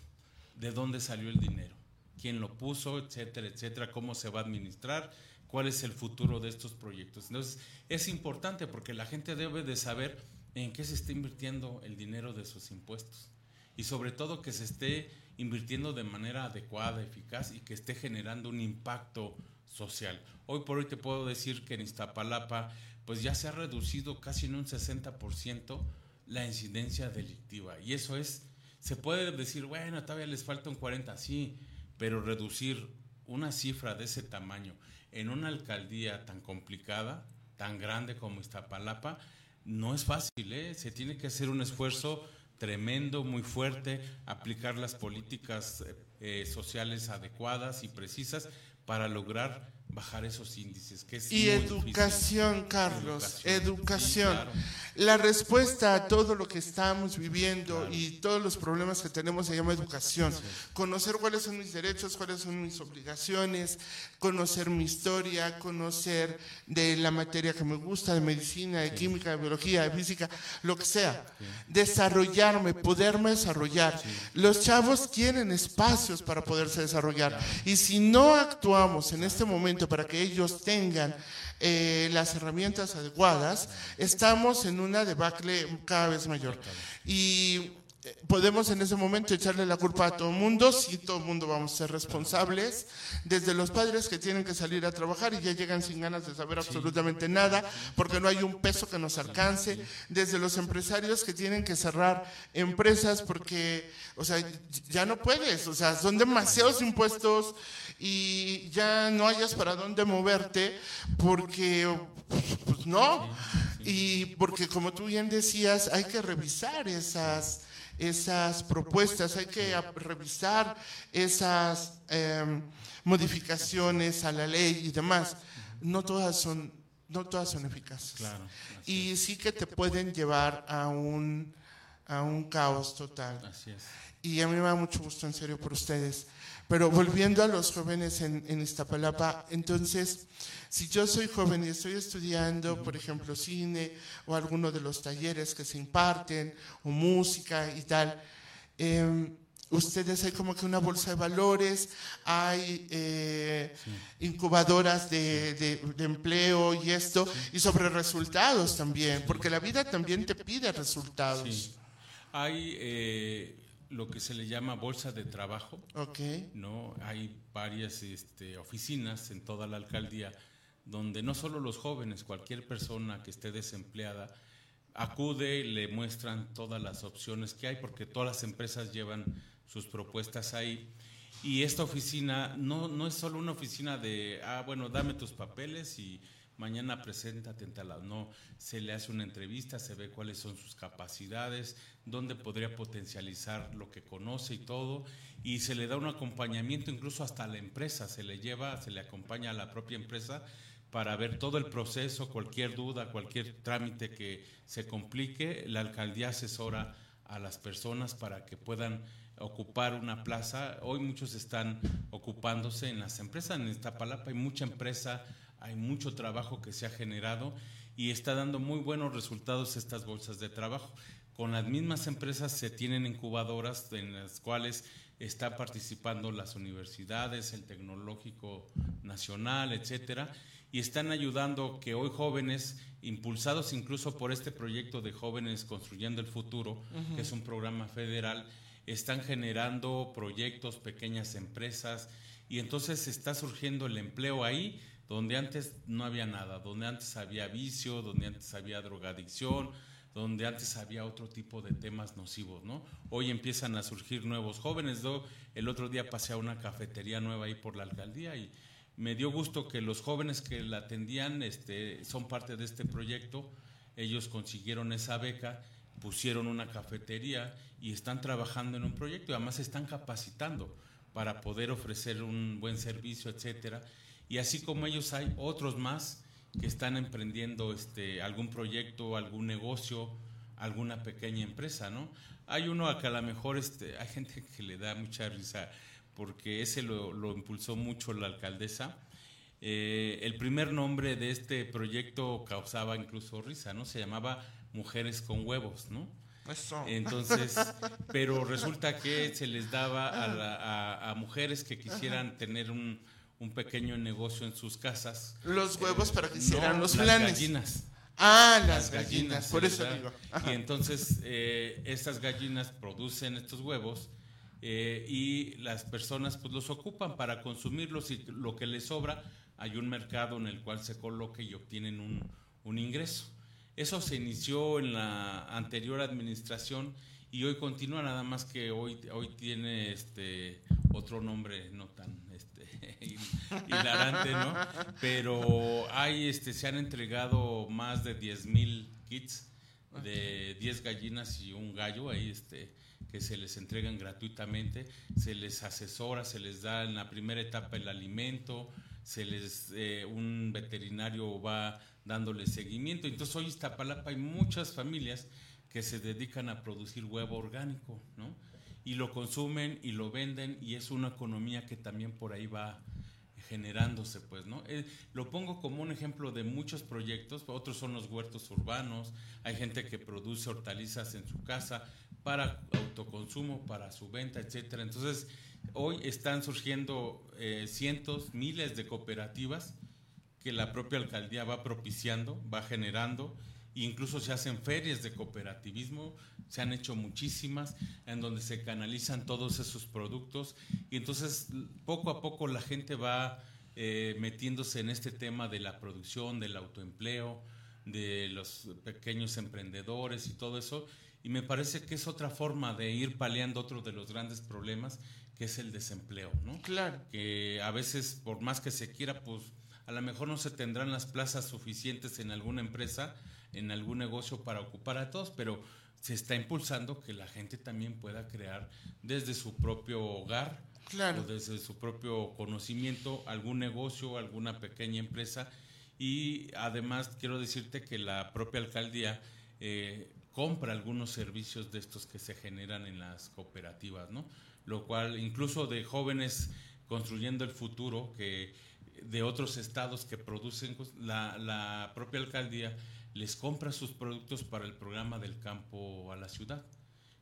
[SPEAKER 7] de dónde salió el dinero, quién lo puso, etcétera, etcétera, cómo se va a administrar cuál es el futuro de estos proyectos. Entonces, es importante porque la gente debe de saber en qué se está invirtiendo el dinero de sus impuestos. Y sobre todo que se esté invirtiendo de manera adecuada, eficaz y que esté generando un impacto social. Hoy por hoy te puedo decir que en Iztapalapa pues ya se ha reducido casi en un 60% la incidencia delictiva. Y eso es, se puede decir, bueno, todavía les falta un 40, sí, pero reducir una cifra de ese tamaño en una alcaldía tan complicada, tan grande como Iztapalapa, no es fácil, ¿eh? se tiene que hacer un esfuerzo tremendo, muy fuerte, aplicar las políticas eh, sociales adecuadas y precisas para lograr bajar esos índices. Que es
[SPEAKER 6] y educación, Carlos, educación. La respuesta a todo lo que estamos viviendo y todos los problemas que tenemos se llama educación. Conocer cuáles son mis derechos, cuáles son mis obligaciones, conocer mi historia, conocer de la materia que me gusta, de medicina, de química, de biología, de física, lo que sea. Desarrollarme, poderme desarrollar. Los chavos tienen espacios para poderse desarrollar. Y si no actuamos en este momento para que ellos tengan eh, las herramientas adecuadas, estamos en una debacle cada vez mayor. Y podemos en ese momento echarle la culpa a todo el mundo, si todo el mundo vamos a ser responsables, desde los padres que tienen que salir a trabajar y ya llegan sin ganas de saber absolutamente nada, porque no hay un peso que nos alcance, desde los empresarios que tienen que cerrar empresas porque, o sea, ya no puedes, o sea, son demasiados impuestos y ya no hayas para dónde moverte, porque, pues no, y porque como tú bien decías, hay que revisar esas esas propuestas, hay que revisar esas em, modificaciones a la ley y demás. No todas son, no todas son eficaces. y sí que te pueden llevar a un, a un caos total. Y a mí me da mucho gusto, en serio, por ustedes. Pero volviendo a los jóvenes en, en Iztapalapa, entonces si yo soy joven y estoy estudiando, por ejemplo, cine o alguno de los talleres que se imparten, o música y tal, em, ustedes hay como que una bolsa de valores, hay eh, incubadoras de, empleo y esto, y sobre resultados también, porque la vida también te pide resultados.
[SPEAKER 7] Hay eh, lo que se le llama bolsa de trabajo,
[SPEAKER 6] okay.
[SPEAKER 7] ¿no? Hay varias este, oficinas en toda la alcaldía donde no solo los jóvenes, cualquier persona que esté desempleada, acude, le muestran todas las opciones que hay, porque todas las empresas llevan sus propuestas ahí. Y esta oficina no, no es solo una oficina de, ah, bueno, dame tus papeles y mañana preséntate en tal. No, se le hace una entrevista, se ve cuáles son sus capacidades, dónde podría potencializar lo que conoce y todo, y se le da un acompañamiento incluso hasta la empresa, se le lleva, se le acompaña a la propia empresa para ver todo el proceso, cualquier duda, cualquier trámite que se complique, la alcaldía asesora a las personas para que puedan ocupar una plaza. Hoy muchos están ocupándose en las empresas. En Iztapalapa hay mucha empresa, hay mucho trabajo que se ha generado y está dando muy buenos resultados estas bolsas de trabajo. Con las mismas empresas se tienen incubadoras en las cuales están participando las universidades, el Tecnológico Nacional, etcétera y están ayudando que hoy jóvenes, impulsados incluso por este proyecto de jóvenes construyendo el futuro, que es un programa federal, están generando proyectos, pequeñas empresas, y entonces está surgiendo el empleo ahí donde antes no había nada, donde antes había vicio, donde antes había drogadicción, donde antes había otro tipo de temas nocivos, ¿no? Hoy empiezan a surgir nuevos jóvenes. El otro día pasé a una cafetería nueva ahí por la alcaldía y me dio gusto que los jóvenes que la atendían este, son parte de este proyecto. Ellos consiguieron esa beca, pusieron una cafetería y están trabajando en un proyecto y además están capacitando para poder ofrecer un buen servicio, etcétera. Y así como ellos hay otros más que están emprendiendo este, algún proyecto, algún negocio, alguna pequeña empresa, ¿no? Hay uno a que a lo mejor este, hay gente que le da mucha risa porque ese lo, impulsó mucho la alcaldesa. Eh, el primer nombre de este proyecto causaba incluso risa, ¿no? Se llamaba Mujeres con Huevos, ¿no?
[SPEAKER 6] Eso.
[SPEAKER 7] Entonces, pero resulta que se les daba a, mujeres que quisieran tener un, pequeño negocio en sus casas.
[SPEAKER 6] Los huevos para que hicieran los planes.
[SPEAKER 7] gallinas.
[SPEAKER 6] Ah, las, gallinas, por eso digo.
[SPEAKER 7] Y entonces eh, estas gallinas producen estos huevos eh, y las personas pues los ocupan para consumirlos y lo que les sobra hay un mercado en el cual se coloca y obtienen un, un ingreso. Eso se inició en la anterior administración y hoy continúa nada más que hoy hoy tiene este otro nombre no tan este hilarante, ¿no? Pero hay este se han entregado más de 10 mil kits de 10 gallinas y un gallo ahí este que se les entregan gratuitamente, se les asesora, se les da en la primera etapa el alimento, se les eh, un veterinario va dándole seguimiento. Entonces hoy en Iztapalapa hay muchas familias que se dedican a producir huevo orgánico, ¿no? Y lo consumen y lo venden y es una economía que también por ahí va generándose, pues, ¿no? Eh, lo pongo como un ejemplo de muchos proyectos, otros son los huertos urbanos, hay gente que produce hortalizas en su casa para autoconsumo, para su venta, etcétera. Entonces, hoy están surgiendo eh, cientos, miles de cooperativas que la propia alcaldía va propiciando, va generando, incluso se hacen ferias de cooperativismo, se han hecho muchísimas, en donde se canalizan todos esos productos, y entonces poco a poco la gente va eh, metiéndose en este tema de la producción, del autoempleo, de los pequeños emprendedores y todo eso, y me parece que es otra forma de ir paliando otro de los grandes problemas, que es el desempleo, ¿no?
[SPEAKER 6] Claro.
[SPEAKER 7] que a veces por más que se quiera, pues a lo mejor no se tendrán las plazas suficientes en alguna empresa, en algún negocio para ocupar a todos, pero se está impulsando que la gente también pueda crear desde su propio hogar
[SPEAKER 6] Claro.
[SPEAKER 7] o desde su propio conocimiento algún negocio, alguna pequeña empresa y además quiero decirte que la propia alcaldía eh, compra algunos servicios de estos que se generan en las cooperativas, ¿no? Lo cual incluso de jóvenes construyendo el futuro que de otros estados que producen pues, la, la propia alcaldía les compra sus productos para el programa del campo a la ciudad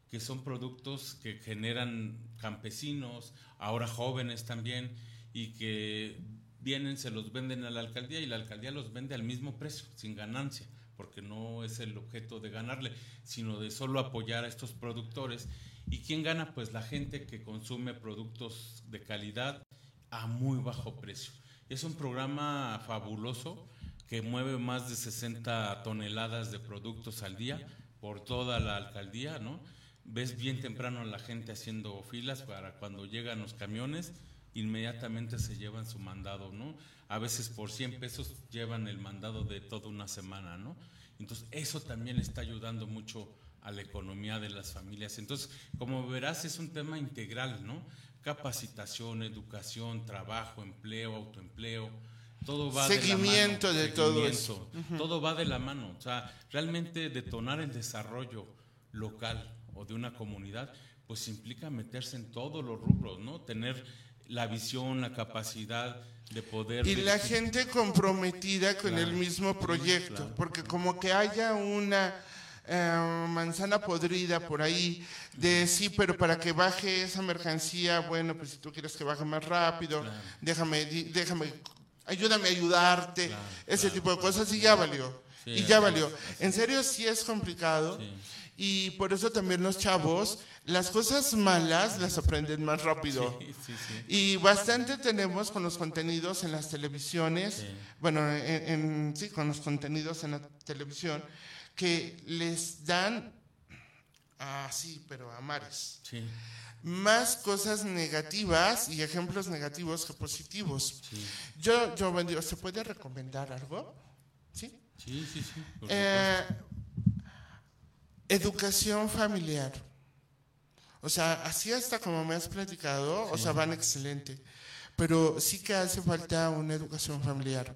[SPEAKER 7] que son productos que generan campesinos, ahora jóvenes también, y que vienen, se los venden a la alcaldía y la alcaldía los vende al mismo precio, sin ganancia, porque no es el objeto de ganarle, sino de solo apoyar a estos productores. ¿Y quién gana? Pues la gente que consume productos de calidad a muy bajo precio. Es un programa fabuloso que mueve más de 60 toneladas de productos al día por toda la alcaldía, ¿no? Ves bien temprano a la gente haciendo filas para cuando llegan los camiones, inmediatamente se llevan su mandado, ¿no? A veces por 100 pesos llevan el mandado de toda una semana, ¿no? Entonces, eso también está ayudando mucho a la economía de las familias. Entonces, como verás, es un tema integral, ¿no? Capacitación, educación, trabajo, empleo, autoempleo, todo va
[SPEAKER 6] Seguimiento
[SPEAKER 7] de, la
[SPEAKER 6] de
[SPEAKER 7] mano,
[SPEAKER 6] todo
[SPEAKER 7] seguimiento, Todo va de la mano. O sea, realmente detonar el desarrollo local o de una comunidad, pues implica meterse en todos los rubros, ¿no? Tener la visión, la capacidad de poder...
[SPEAKER 6] Y la gente comprometida con
[SPEAKER 7] Claro.
[SPEAKER 6] el mismo proyecto,
[SPEAKER 7] Claro.
[SPEAKER 6] porque como que haya una eh, manzana podrida por ahí de sí, pero para que baje esa mercancía, bueno, pues si tú quieres que baje más rápido,
[SPEAKER 7] Claro.
[SPEAKER 6] déjame, déjame, ayúdame a ayudarte,
[SPEAKER 7] Claro,
[SPEAKER 6] ese
[SPEAKER 7] claro.
[SPEAKER 6] tipo de cosas y ya valió.
[SPEAKER 7] Sí,
[SPEAKER 6] y ya valió. En serio sí es complicado.
[SPEAKER 7] Sí.
[SPEAKER 6] Y por eso también los chavos, las cosas malas las aprenden más rápido.
[SPEAKER 7] Sí, sí, sí.
[SPEAKER 6] Y bastante tenemos con los contenidos en las televisiones, bueno, en, en- sí, con los contenidos en la televisión, que les dan, así, pero a mares,
[SPEAKER 7] Sí,
[SPEAKER 6] más cosas negativas y ejemplos negativos que positivos.
[SPEAKER 7] sí,
[SPEAKER 6] Yo, yo ¿se puede recomendar algo? ¿Sí?
[SPEAKER 7] sí, sí, sí,
[SPEAKER 6] Eh, educación familiar. O sea, así hasta como me has platicado, o sea, van excelente. Pero sí que hace falta una educación familiar.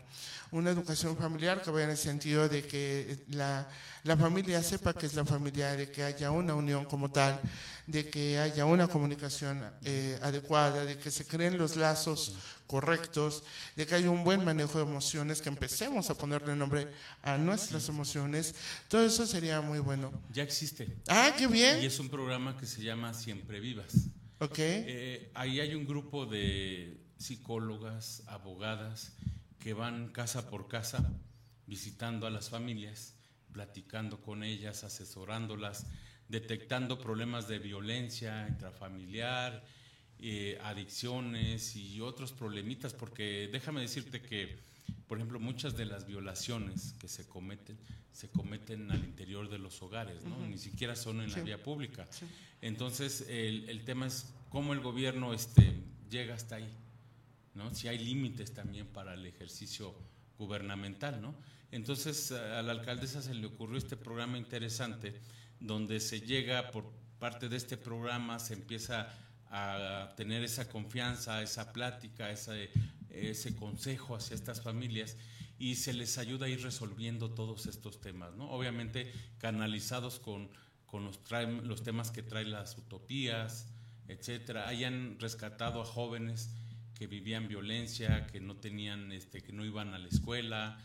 [SPEAKER 6] Una educación familiar que vaya en el sentido de que la, la familia sepa que es la familia, de que haya una unión como tal, de que haya una comunicación eh, adecuada, de que se creen los lazos correctos, de que haya un buen manejo de emociones, que empecemos a ponerle nombre a nuestras emociones. Todo eso sería muy bueno.
[SPEAKER 7] Ya existe.
[SPEAKER 6] Ah, qué
[SPEAKER 7] Y
[SPEAKER 6] bien.
[SPEAKER 7] es un programa que se llama Siempre Vivas.
[SPEAKER 6] Ok.
[SPEAKER 7] Eh, ahí hay un grupo de psicólogas, abogadas, que van casa por casa visitando a las familias, platicando con ellas, asesorándolas, detectando problemas de violencia intrafamiliar, eh, adicciones y otros problemitas, porque déjame decirte que, por ejemplo, muchas de las violaciones que se cometen, se cometen al interior de los hogares, ¿no? Ni siquiera son en la vía pública. Entonces, el, el, tema es cómo el gobierno este, llega hasta ahí, ¿no? Si hay límites también para el ejercicio gubernamental, ¿no? Entonces, a la alcaldesa se le ocurrió este programa interesante donde se llega por parte de este programa, se empieza a tener esa confianza, esa plática, ese, ese consejo hacia estas familias y se les ayuda a ir resolviendo todos estos temas, ¿no? Obviamente canalizados con, con los, los temas que traen las utopías, etcétera. Hayan rescatado a jóvenes que vivían violencia, que no tenían, este, que no iban a la escuela,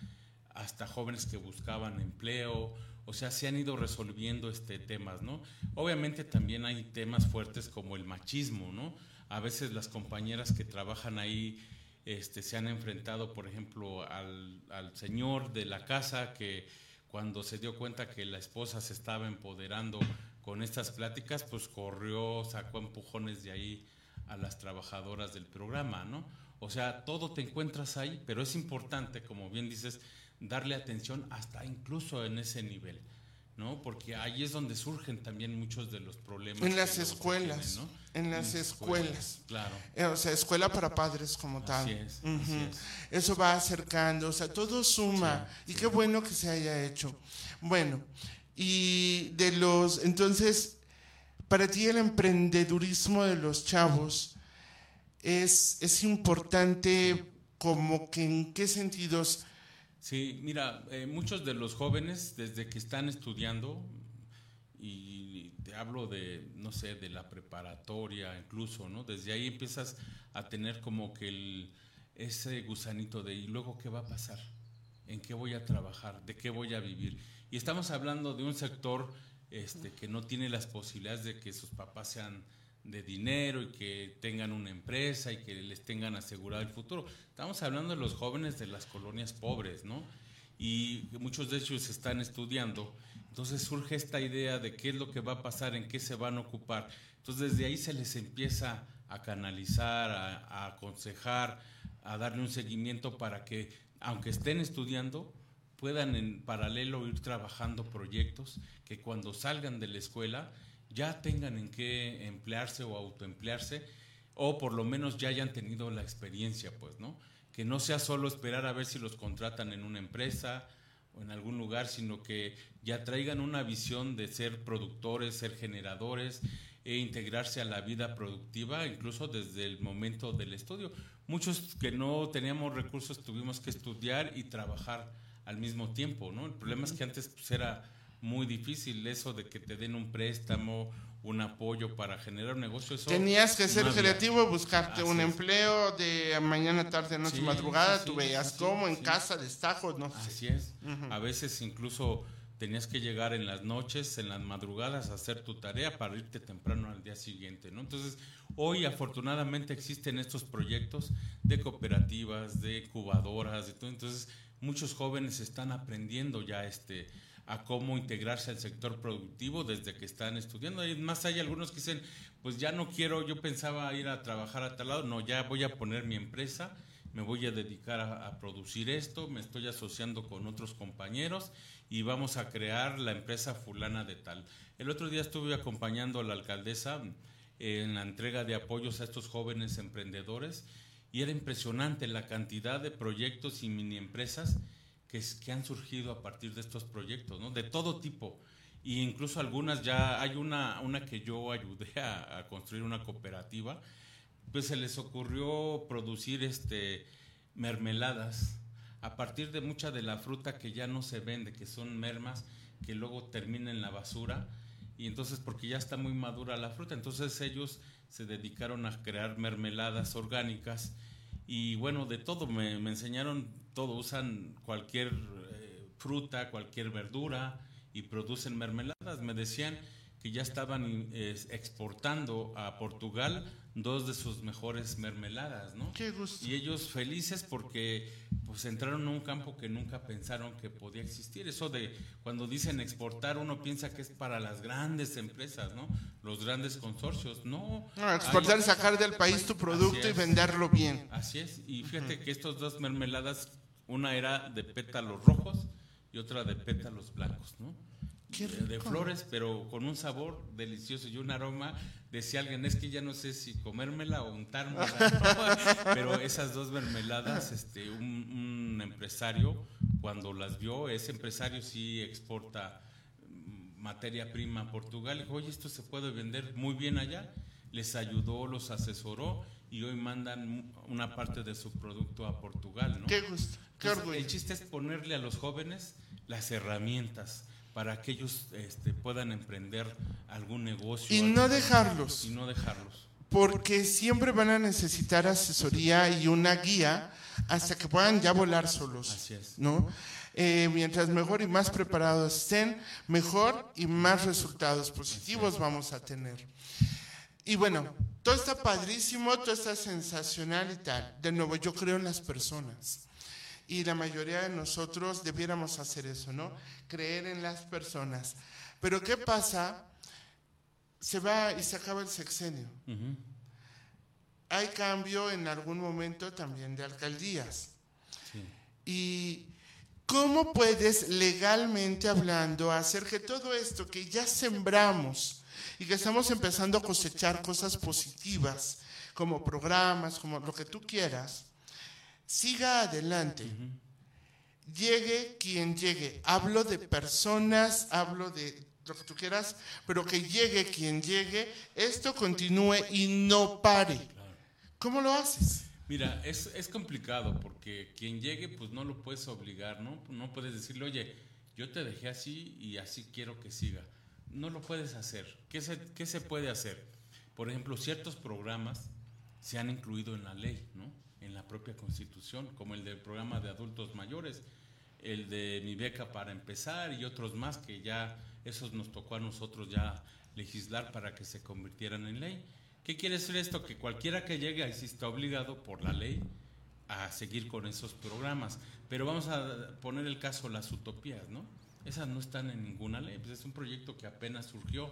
[SPEAKER 7] hasta jóvenes que buscaban empleo, o sea, se han ido resolviendo este temas, ¿no? Obviamente también hay temas fuertes como el machismo, ¿no? A veces las compañeras que trabajan ahí este, se han enfrentado, por ejemplo, al, al señor de la casa que cuando se dio cuenta que la esposa se estaba empoderando con estas pláticas, pues corrió, sacó empujones de ahí a las trabajadoras del programa, ¿no? O sea, todo te encuentras ahí, pero es importante, como bien dices, darle atención hasta incluso en ese nivel, ¿no? Porque ahí es donde surgen también muchos de los problemas.
[SPEAKER 6] En las escuelas, ¿no? En las escuelas.
[SPEAKER 7] Claro.
[SPEAKER 6] Eh, o sea, escuela para padres como tal.
[SPEAKER 7] Así es, así es.
[SPEAKER 6] Eso va acercando, o sea, todo suma.
[SPEAKER 7] Sí,
[SPEAKER 6] y
[SPEAKER 7] sí.
[SPEAKER 6] qué bueno que se haya hecho. Bueno, y de los, entonces, para ti el emprendedurismo de los chavos es, es importante como que en qué sentidos
[SPEAKER 7] Sí, mira, eh, muchos de los jóvenes desde que están estudiando, y te hablo de, no sé, de la preparatoria incluso, ¿no? Desde ahí empiezas a tener como que ese gusanito de, ¿y luego qué va a pasar? ¿En qué voy a trabajar? ¿De qué voy a vivir? Y estamos hablando de un sector este, que no tiene las posibilidades de que sus papás sean de dinero y que tengan una empresa y que les tengan asegurado el futuro. Estamos hablando de los jóvenes de las colonias pobres, ¿no? Y muchos de ellos están estudiando. Entonces surge esta idea de qué es lo que va a pasar, en qué se van a ocupar. Entonces desde ahí se les empieza a canalizar, a, a aconsejar, a darle un seguimiento para que, aunque estén estudiando, puedan en paralelo ir trabajando proyectos que cuando salgan de la escuela ya tengan en qué emplearse o autoemplearse o por lo menos ya hayan tenido la experiencia, pues, ¿no? Que no sea solo esperar a ver si los contratan en una empresa o en algún lugar, sino que ya traigan una visión de ser productores, ser generadores e integrarse a la vida productiva, incluso desde el momento del estudio. Muchos que no teníamos recursos tuvimos que estudiar y trabajar al mismo tiempo, ¿no? El problema es que antes pues, era muy difícil eso de que te den un préstamo, un apoyo para generar un negocio. Eso
[SPEAKER 6] Tenías que ser
[SPEAKER 7] no
[SPEAKER 6] creativo, buscarte un empleo de mañana, tarde, noche,
[SPEAKER 7] Sí,
[SPEAKER 6] madrugada.
[SPEAKER 7] sí,
[SPEAKER 6] tú veías cómo en casa, destajos, no sé.
[SPEAKER 7] Así es. A veces incluso tenías que llegar en las noches, en las madrugadas a hacer tu tarea para irte temprano al día siguiente, ¿no? Entonces, hoy afortunadamente existen estos proyectos de cooperativas, de incubadoras, de todo. Entonces, muchos jóvenes están aprendiendo ya este a cómo integrarse al sector productivo desde que están estudiando. Y más hay algunos que dicen, pues ya no quiero, yo pensaba ir a trabajar a tal lado, no, ya voy a poner mi empresa, me voy a dedicar a, a producir esto, me estoy asociando con otros compañeros y vamos a crear la empresa fulana de tal. El otro día estuve acompañando a la alcaldesa en la entrega de apoyos a estos jóvenes emprendedores y era impresionante la cantidad de proyectos y mini empresas que, que han surgido a partir de estos proyectos, ¿no? De todo tipo. Y incluso algunas ya, hay una, una que yo ayudé a, a construir una cooperativa, pues se les ocurrió producir este mermeladas a partir de mucha de la fruta que ya no se vende, que son mermas que luego termina en la basura y entonces porque ya está muy madura la fruta, entonces ellos se dedicaron a crear mermeladas orgánicas y bueno, de todo, me, me enseñaron todo, usan cualquier eh, fruta, cualquier verdura y producen mermeladas. Me decían que ya estaban eh, exportando a Portugal dos de sus mejores mermeladas, ¿no?
[SPEAKER 6] Qué gusto.
[SPEAKER 7] Y ellos felices porque pues entraron a un campo que nunca pensaron que podía existir. Eso de cuando dicen exportar, uno piensa que es para las grandes empresas, ¿no? Los grandes consorcios. No.
[SPEAKER 6] No, exportar es sacar del país tu producto y venderlo bien.
[SPEAKER 7] Así es. Y fíjate que estos dos mermeladas, una era de pétalos rojos y otra de pétalos blancos, ¿no? De- flores, pero con un sabor delicioso y un aroma. Decía alguien, es que ya no sé si comérmela o untármela. Pero esas dos mermeladas, este, un, un empresario, cuando las vio, ese empresario sí exporta materia prima a Portugal. Dijo, oye, esto se puede vender muy bien allá. Les ayudó, los asesoró y hoy mandan una parte de su producto a Portugal. ¿no?
[SPEAKER 6] Qué gusto, qué
[SPEAKER 7] Entonces,
[SPEAKER 6] orgullo.
[SPEAKER 7] el chiste es ponerle a los jóvenes las herramientas para que ellos este, puedan emprender algún negocio.
[SPEAKER 6] Y no dejarlos.
[SPEAKER 7] Y no dejarlos.
[SPEAKER 6] porque siempre van a necesitar asesoría y una guía hasta que puedan ya volar solos.
[SPEAKER 7] Así es.
[SPEAKER 6] ¿no? Eh, mientras mejor y más preparados estén, mejor y más resultados positivos vamos a tener. Y bueno, todo está padrísimo, todo está sensacional y tal. De nuevo, yo creo en las personas. Y la mayoría de nosotros debiéramos hacer eso, ¿no? Creer en las personas. Pero ¿qué pasa? Se va y se acaba el sexenio. Hay cambio en algún momento también de alcaldías.
[SPEAKER 7] Sí.
[SPEAKER 6] ¿Y cómo puedes legalmente hablando hacer que todo esto que ya sembramos y que estamos empezando a cosechar cosas positivas, como programas, como lo que tú quieras, siga adelante? Llegue quien llegue. Hablo de personas, hablo de lo que tú quieras, pero que llegue quien llegue, esto continúe y no pare. ¿Cómo lo haces?
[SPEAKER 7] Mira, es, es complicado porque quien llegue, pues no lo puedes obligar, ¿no? No puedes decirle, oye, yo te dejé así y así quiero que siga. No lo puedes hacer. ¿Qué se, qué se puede hacer? Por ejemplo, ciertos programas se han incluido en la ley, ¿no? En la propia constitución, como el del programa de adultos mayores, el de mi beca para empezar y otros más que ya, esos nos tocó a nosotros ya legislar para que se convirtieran en ley. ¿Qué quiere decir esto? Que cualquiera que llegue ahí sí está obligado por la ley a seguir con esos programas. Pero vamos a poner el caso las utopías, ¿no? Esas no están en ninguna ley, pues es un proyecto que apenas surgió.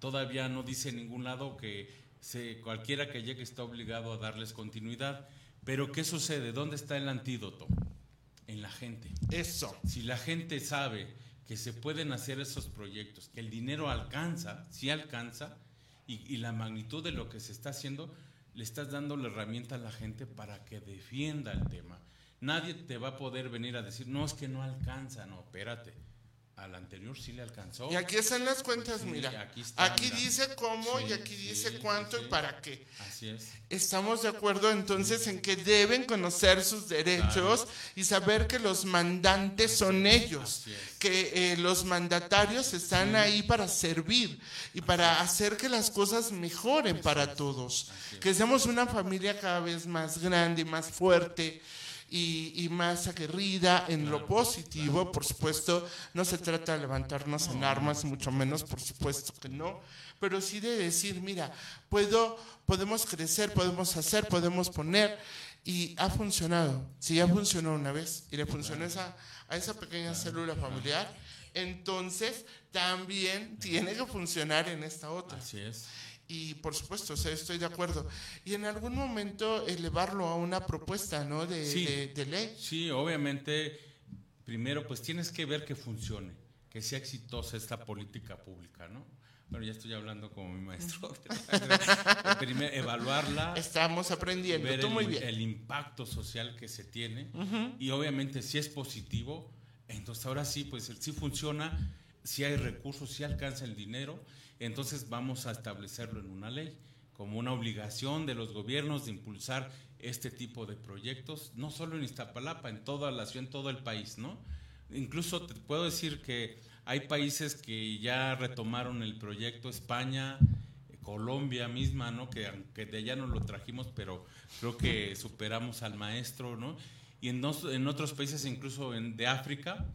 [SPEAKER 7] Todavía no dice en ningún lado que se, cualquiera que llegue está obligado a darles continuidad. Pero ¿qué sucede? ¿Dónde está el antídoto? En la gente.
[SPEAKER 6] Eso.
[SPEAKER 7] Si la gente sabe que se pueden hacer esos proyectos, que el dinero alcanza, sí alcanza, y, y la magnitud de lo que se está haciendo, le estás dando la herramienta a la gente para que defienda el tema. Nadie te va a poder venir a decir, no, es que no alcanza, no, espérate. Al anterior sí le alcanzó.
[SPEAKER 6] Y aquí están las cuentas,
[SPEAKER 7] Sí,
[SPEAKER 6] mira.
[SPEAKER 7] aquí está,
[SPEAKER 6] Aquí
[SPEAKER 7] mira.
[SPEAKER 6] dice cómo y aquí
[SPEAKER 7] sí,
[SPEAKER 6] dice cuánto y para qué.
[SPEAKER 7] Así es.
[SPEAKER 6] Estamos de acuerdo entonces en que deben conocer sus derechos y saber que los mandantes son ellos,
[SPEAKER 7] es.
[SPEAKER 6] que eh, los mandatarios están ahí para servir y para hacer que las cosas mejoren para todos, que seamos una familia cada vez más grande y más fuerte. Y, y más aguerrida en lo positivo, por supuesto, no se trata de levantarnos en armas, mucho menos, por supuesto que no, pero sí de decir, mira, puedo, podemos crecer, podemos hacer, podemos poner, y ha funcionado. Si ya funcionó una vez y le funcionó esa, a esa pequeña célula familiar, entonces también tiene que funcionar en esta otra.
[SPEAKER 7] Así es.
[SPEAKER 6] Y por supuesto, o sea, estoy de acuerdo. Y en algún momento elevarlo a una propuesta, ¿no? De,
[SPEAKER 7] Sí.
[SPEAKER 6] de- de ley.
[SPEAKER 7] Sí, obviamente, primero pues tienes que ver que funcione, que sea exitosa esta política pública, ¿no? Bueno, ya estoy hablando como mi maestro. Primero, evaluarla,
[SPEAKER 6] Estamos aprendiendo.
[SPEAKER 7] ver
[SPEAKER 6] Tú
[SPEAKER 7] el,
[SPEAKER 6] muy bien.
[SPEAKER 7] el impacto social que se tiene y obviamente si es positivo, entonces ahora sí, pues sí funciona, si hay recursos, si alcanza el dinero, entonces vamos a establecerlo en una ley como una obligación de los gobiernos de impulsar este tipo de proyectos, no solo en Iztapalapa, en toda la ciudad, en todo el país, ¿no? Incluso te puedo decir que hay países que ya retomaron el proyecto, España, Colombia misma, ¿no? Que aunque de allá no lo trajimos, pero creo que superamos al maestro, ¿no? Y en, otros países, incluso de África,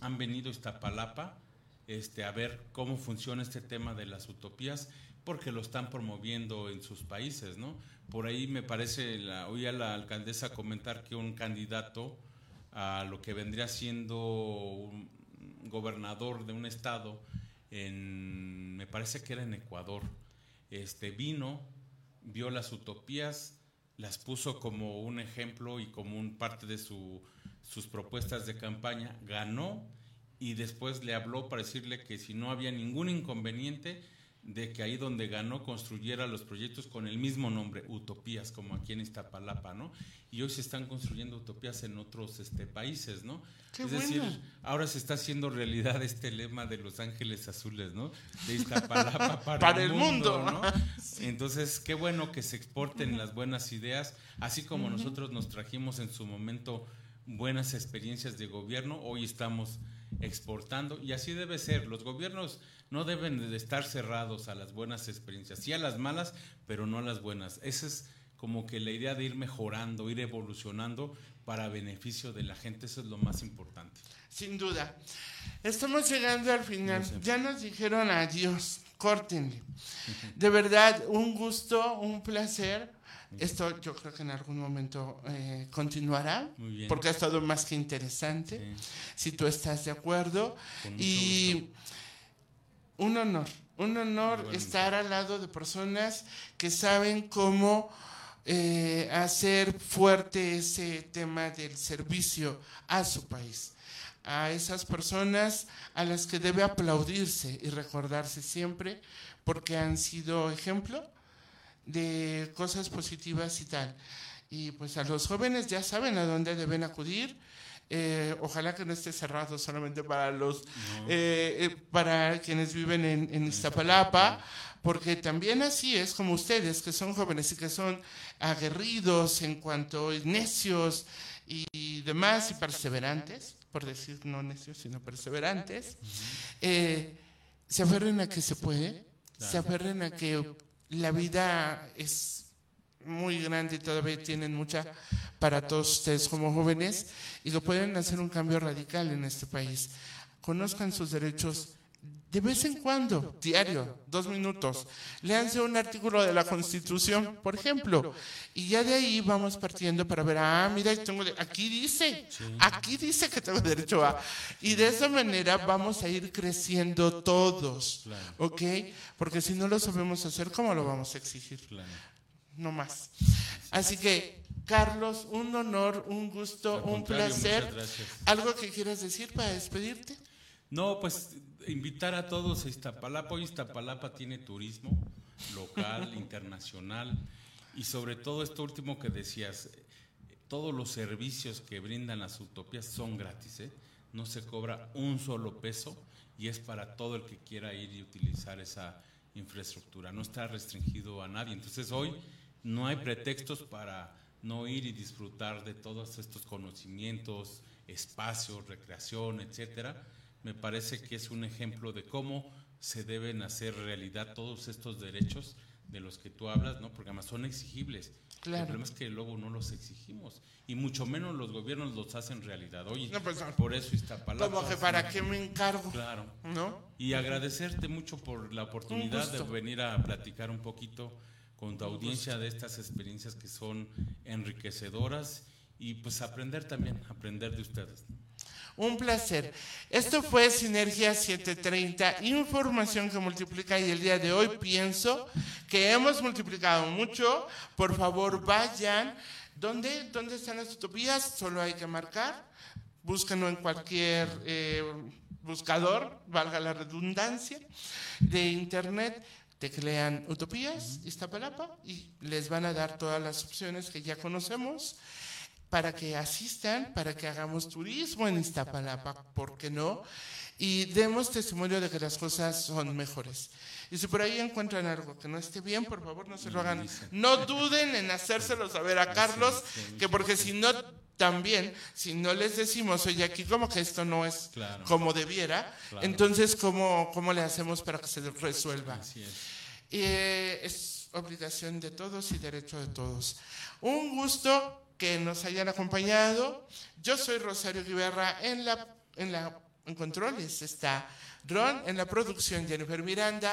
[SPEAKER 7] han venido Iztapalapa este, a ver cómo funciona este tema de las utopías, porque lo están promoviendo en sus países, ¿no? Por ahí me parece, la, oí a la alcaldesa comentar que un candidato a lo que vendría siendo un gobernador de un estado en, me parece que era en Ecuador. Este vino, vio las utopías, las puso como un ejemplo y como un parte de su, sus propuestas de campaña, ganó y después le habló para decirle que si no había ningún inconveniente, de que ahí donde ganó construyera los proyectos con el mismo nombre, Utopías, como aquí en Iztapalapa, ¿no? Y hoy se están construyendo utopías en otros este, países, ¿no? es decir, ahora se está haciendo realidad este lema de Los Ángeles Azules, ¿no? De Iztapalapa para, el mundo, ¿no? Entonces, qué bueno que se exporten las buenas ideas, así como nosotros nos trajimos en su momento buenas experiencias de gobierno, hoy estamos exportando y así debe ser. Los gobiernos no deben de estar cerrados a las buenas experiencias, sí a las malas, pero no a las buenas. Esa es como que la idea de ir mejorando, ir evolucionando para beneficio de la gente, eso es lo más importante.
[SPEAKER 6] Sin duda. Estamos llegando al final. Ya nos dijeron adiós, córtenle. De verdad, un gusto, un placer. Esto yo creo que en algún momento eh, continuará, porque ha estado más que interesante, si tú estás de acuerdo. Y un honor, un honor estar al lado de personas que saben cómo eh, hacer fuerte ese tema del servicio a su país. A esas personas a las que debe aplaudirse y recordarse siempre porque han sido ejemplo de cosas positivas y tal. Y pues a los jóvenes ya saben a dónde deben acudir. Eh, ojalá que no esté cerrado solamente para los eh, eh, para quienes viven en, Iztapalapa, porque también así es como ustedes, que son jóvenes y que son aguerridos en cuanto necios y demás y perseverantes, por decir no necios, sino perseverantes, se aferren a que se puede, se aferren a que la vida es muy grande y todavía tienen mucha para todos ustedes como jóvenes y lo pueden hacer un cambio radical en este país. Conozcan sus derechos de vez en cuando, diario, dos minutos. Léanse un artículo de la Constitución, por ejemplo, y ya de ahí vamos partiendo para ver, ah, mira, tengo aquí dice, aquí dice que tengo derecho a. Y de esa manera vamos a ir creciendo todos, ¿ok? Porque si no lo sabemos hacer, ¿cómo lo vamos a exigir? no más. Así que, Carlos, un honor, un gusto, un placer. ¿Algo que quieras decir para despedirte?
[SPEAKER 7] No, pues invitar a todos a Iztapalapa. Hoy Iztapalapa tiene turismo local, internacional y sobre todo esto último que decías, todos los servicios que brindan las utopías son gratis, ¿eh? no se cobra un solo peso y es para todo el que quiera ir y utilizar esa infraestructura, no está restringido a nadie. Entonces hoy no hay pretextos para no ir y disfrutar de todos estos conocimientos, espacios, recreación, etcétera. Me parece que es un ejemplo de cómo se deben hacer realidad todos estos derechos de los que tú hablas, ¿no? Porque además son exigibles. El problema es que luego no los exigimos y mucho menos los gobiernos los hacen realidad. Oye, pues, por eso está palabra.
[SPEAKER 6] Como que para qué me encargo.
[SPEAKER 7] Claro.
[SPEAKER 6] ¿No?
[SPEAKER 7] Y agradecerte mucho por la oportunidad de venir a platicar un poquito con tu audiencia de estas experiencias que son enriquecedoras y pues aprender también, aprender de ustedes.
[SPEAKER 6] Un placer. Esto fue Sinergia 730, información que multiplica y el día de hoy pienso que hemos multiplicado mucho. Por favor, vayan. ¿Dónde, dónde están las utopías? Solo hay que marcar. Búsquenlo en cualquier eh, buscador, valga la redundancia, de internet teclean Utopías, Iztapalapa, y les van a dar todas las opciones que ya conocemos para que asistan, para que hagamos turismo en Iztapalapa, ¿por qué no? Y demos testimonio de que las cosas son mejores. Y si por ahí encuentran algo que no esté bien, por favor no se lo hagan. No duden en hacérselo saber a Carlos, que porque si no, también, si no les decimos, oye, aquí como que esto no es como debiera, entonces, ¿cómo, ¿cómo le hacemos para que se resuelva? Eh, es obligación de todos y derecho de todos. Un gusto que nos hayan acompañado. Yo soy Rosario Guiberra en la, en la en controles está Ron, en la producción Jennifer Miranda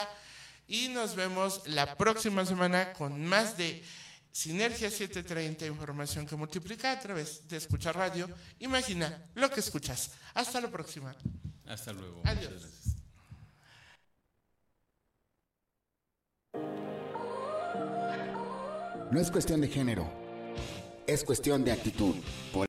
[SPEAKER 6] y nos vemos la próxima semana con más de Sinergia 730, información que multiplica a través de escuchar radio. Imagina lo que escuchas. Hasta la próxima.
[SPEAKER 7] Hasta luego.
[SPEAKER 6] Adiós.
[SPEAKER 4] No es cuestión de género, es cuestión de actitud.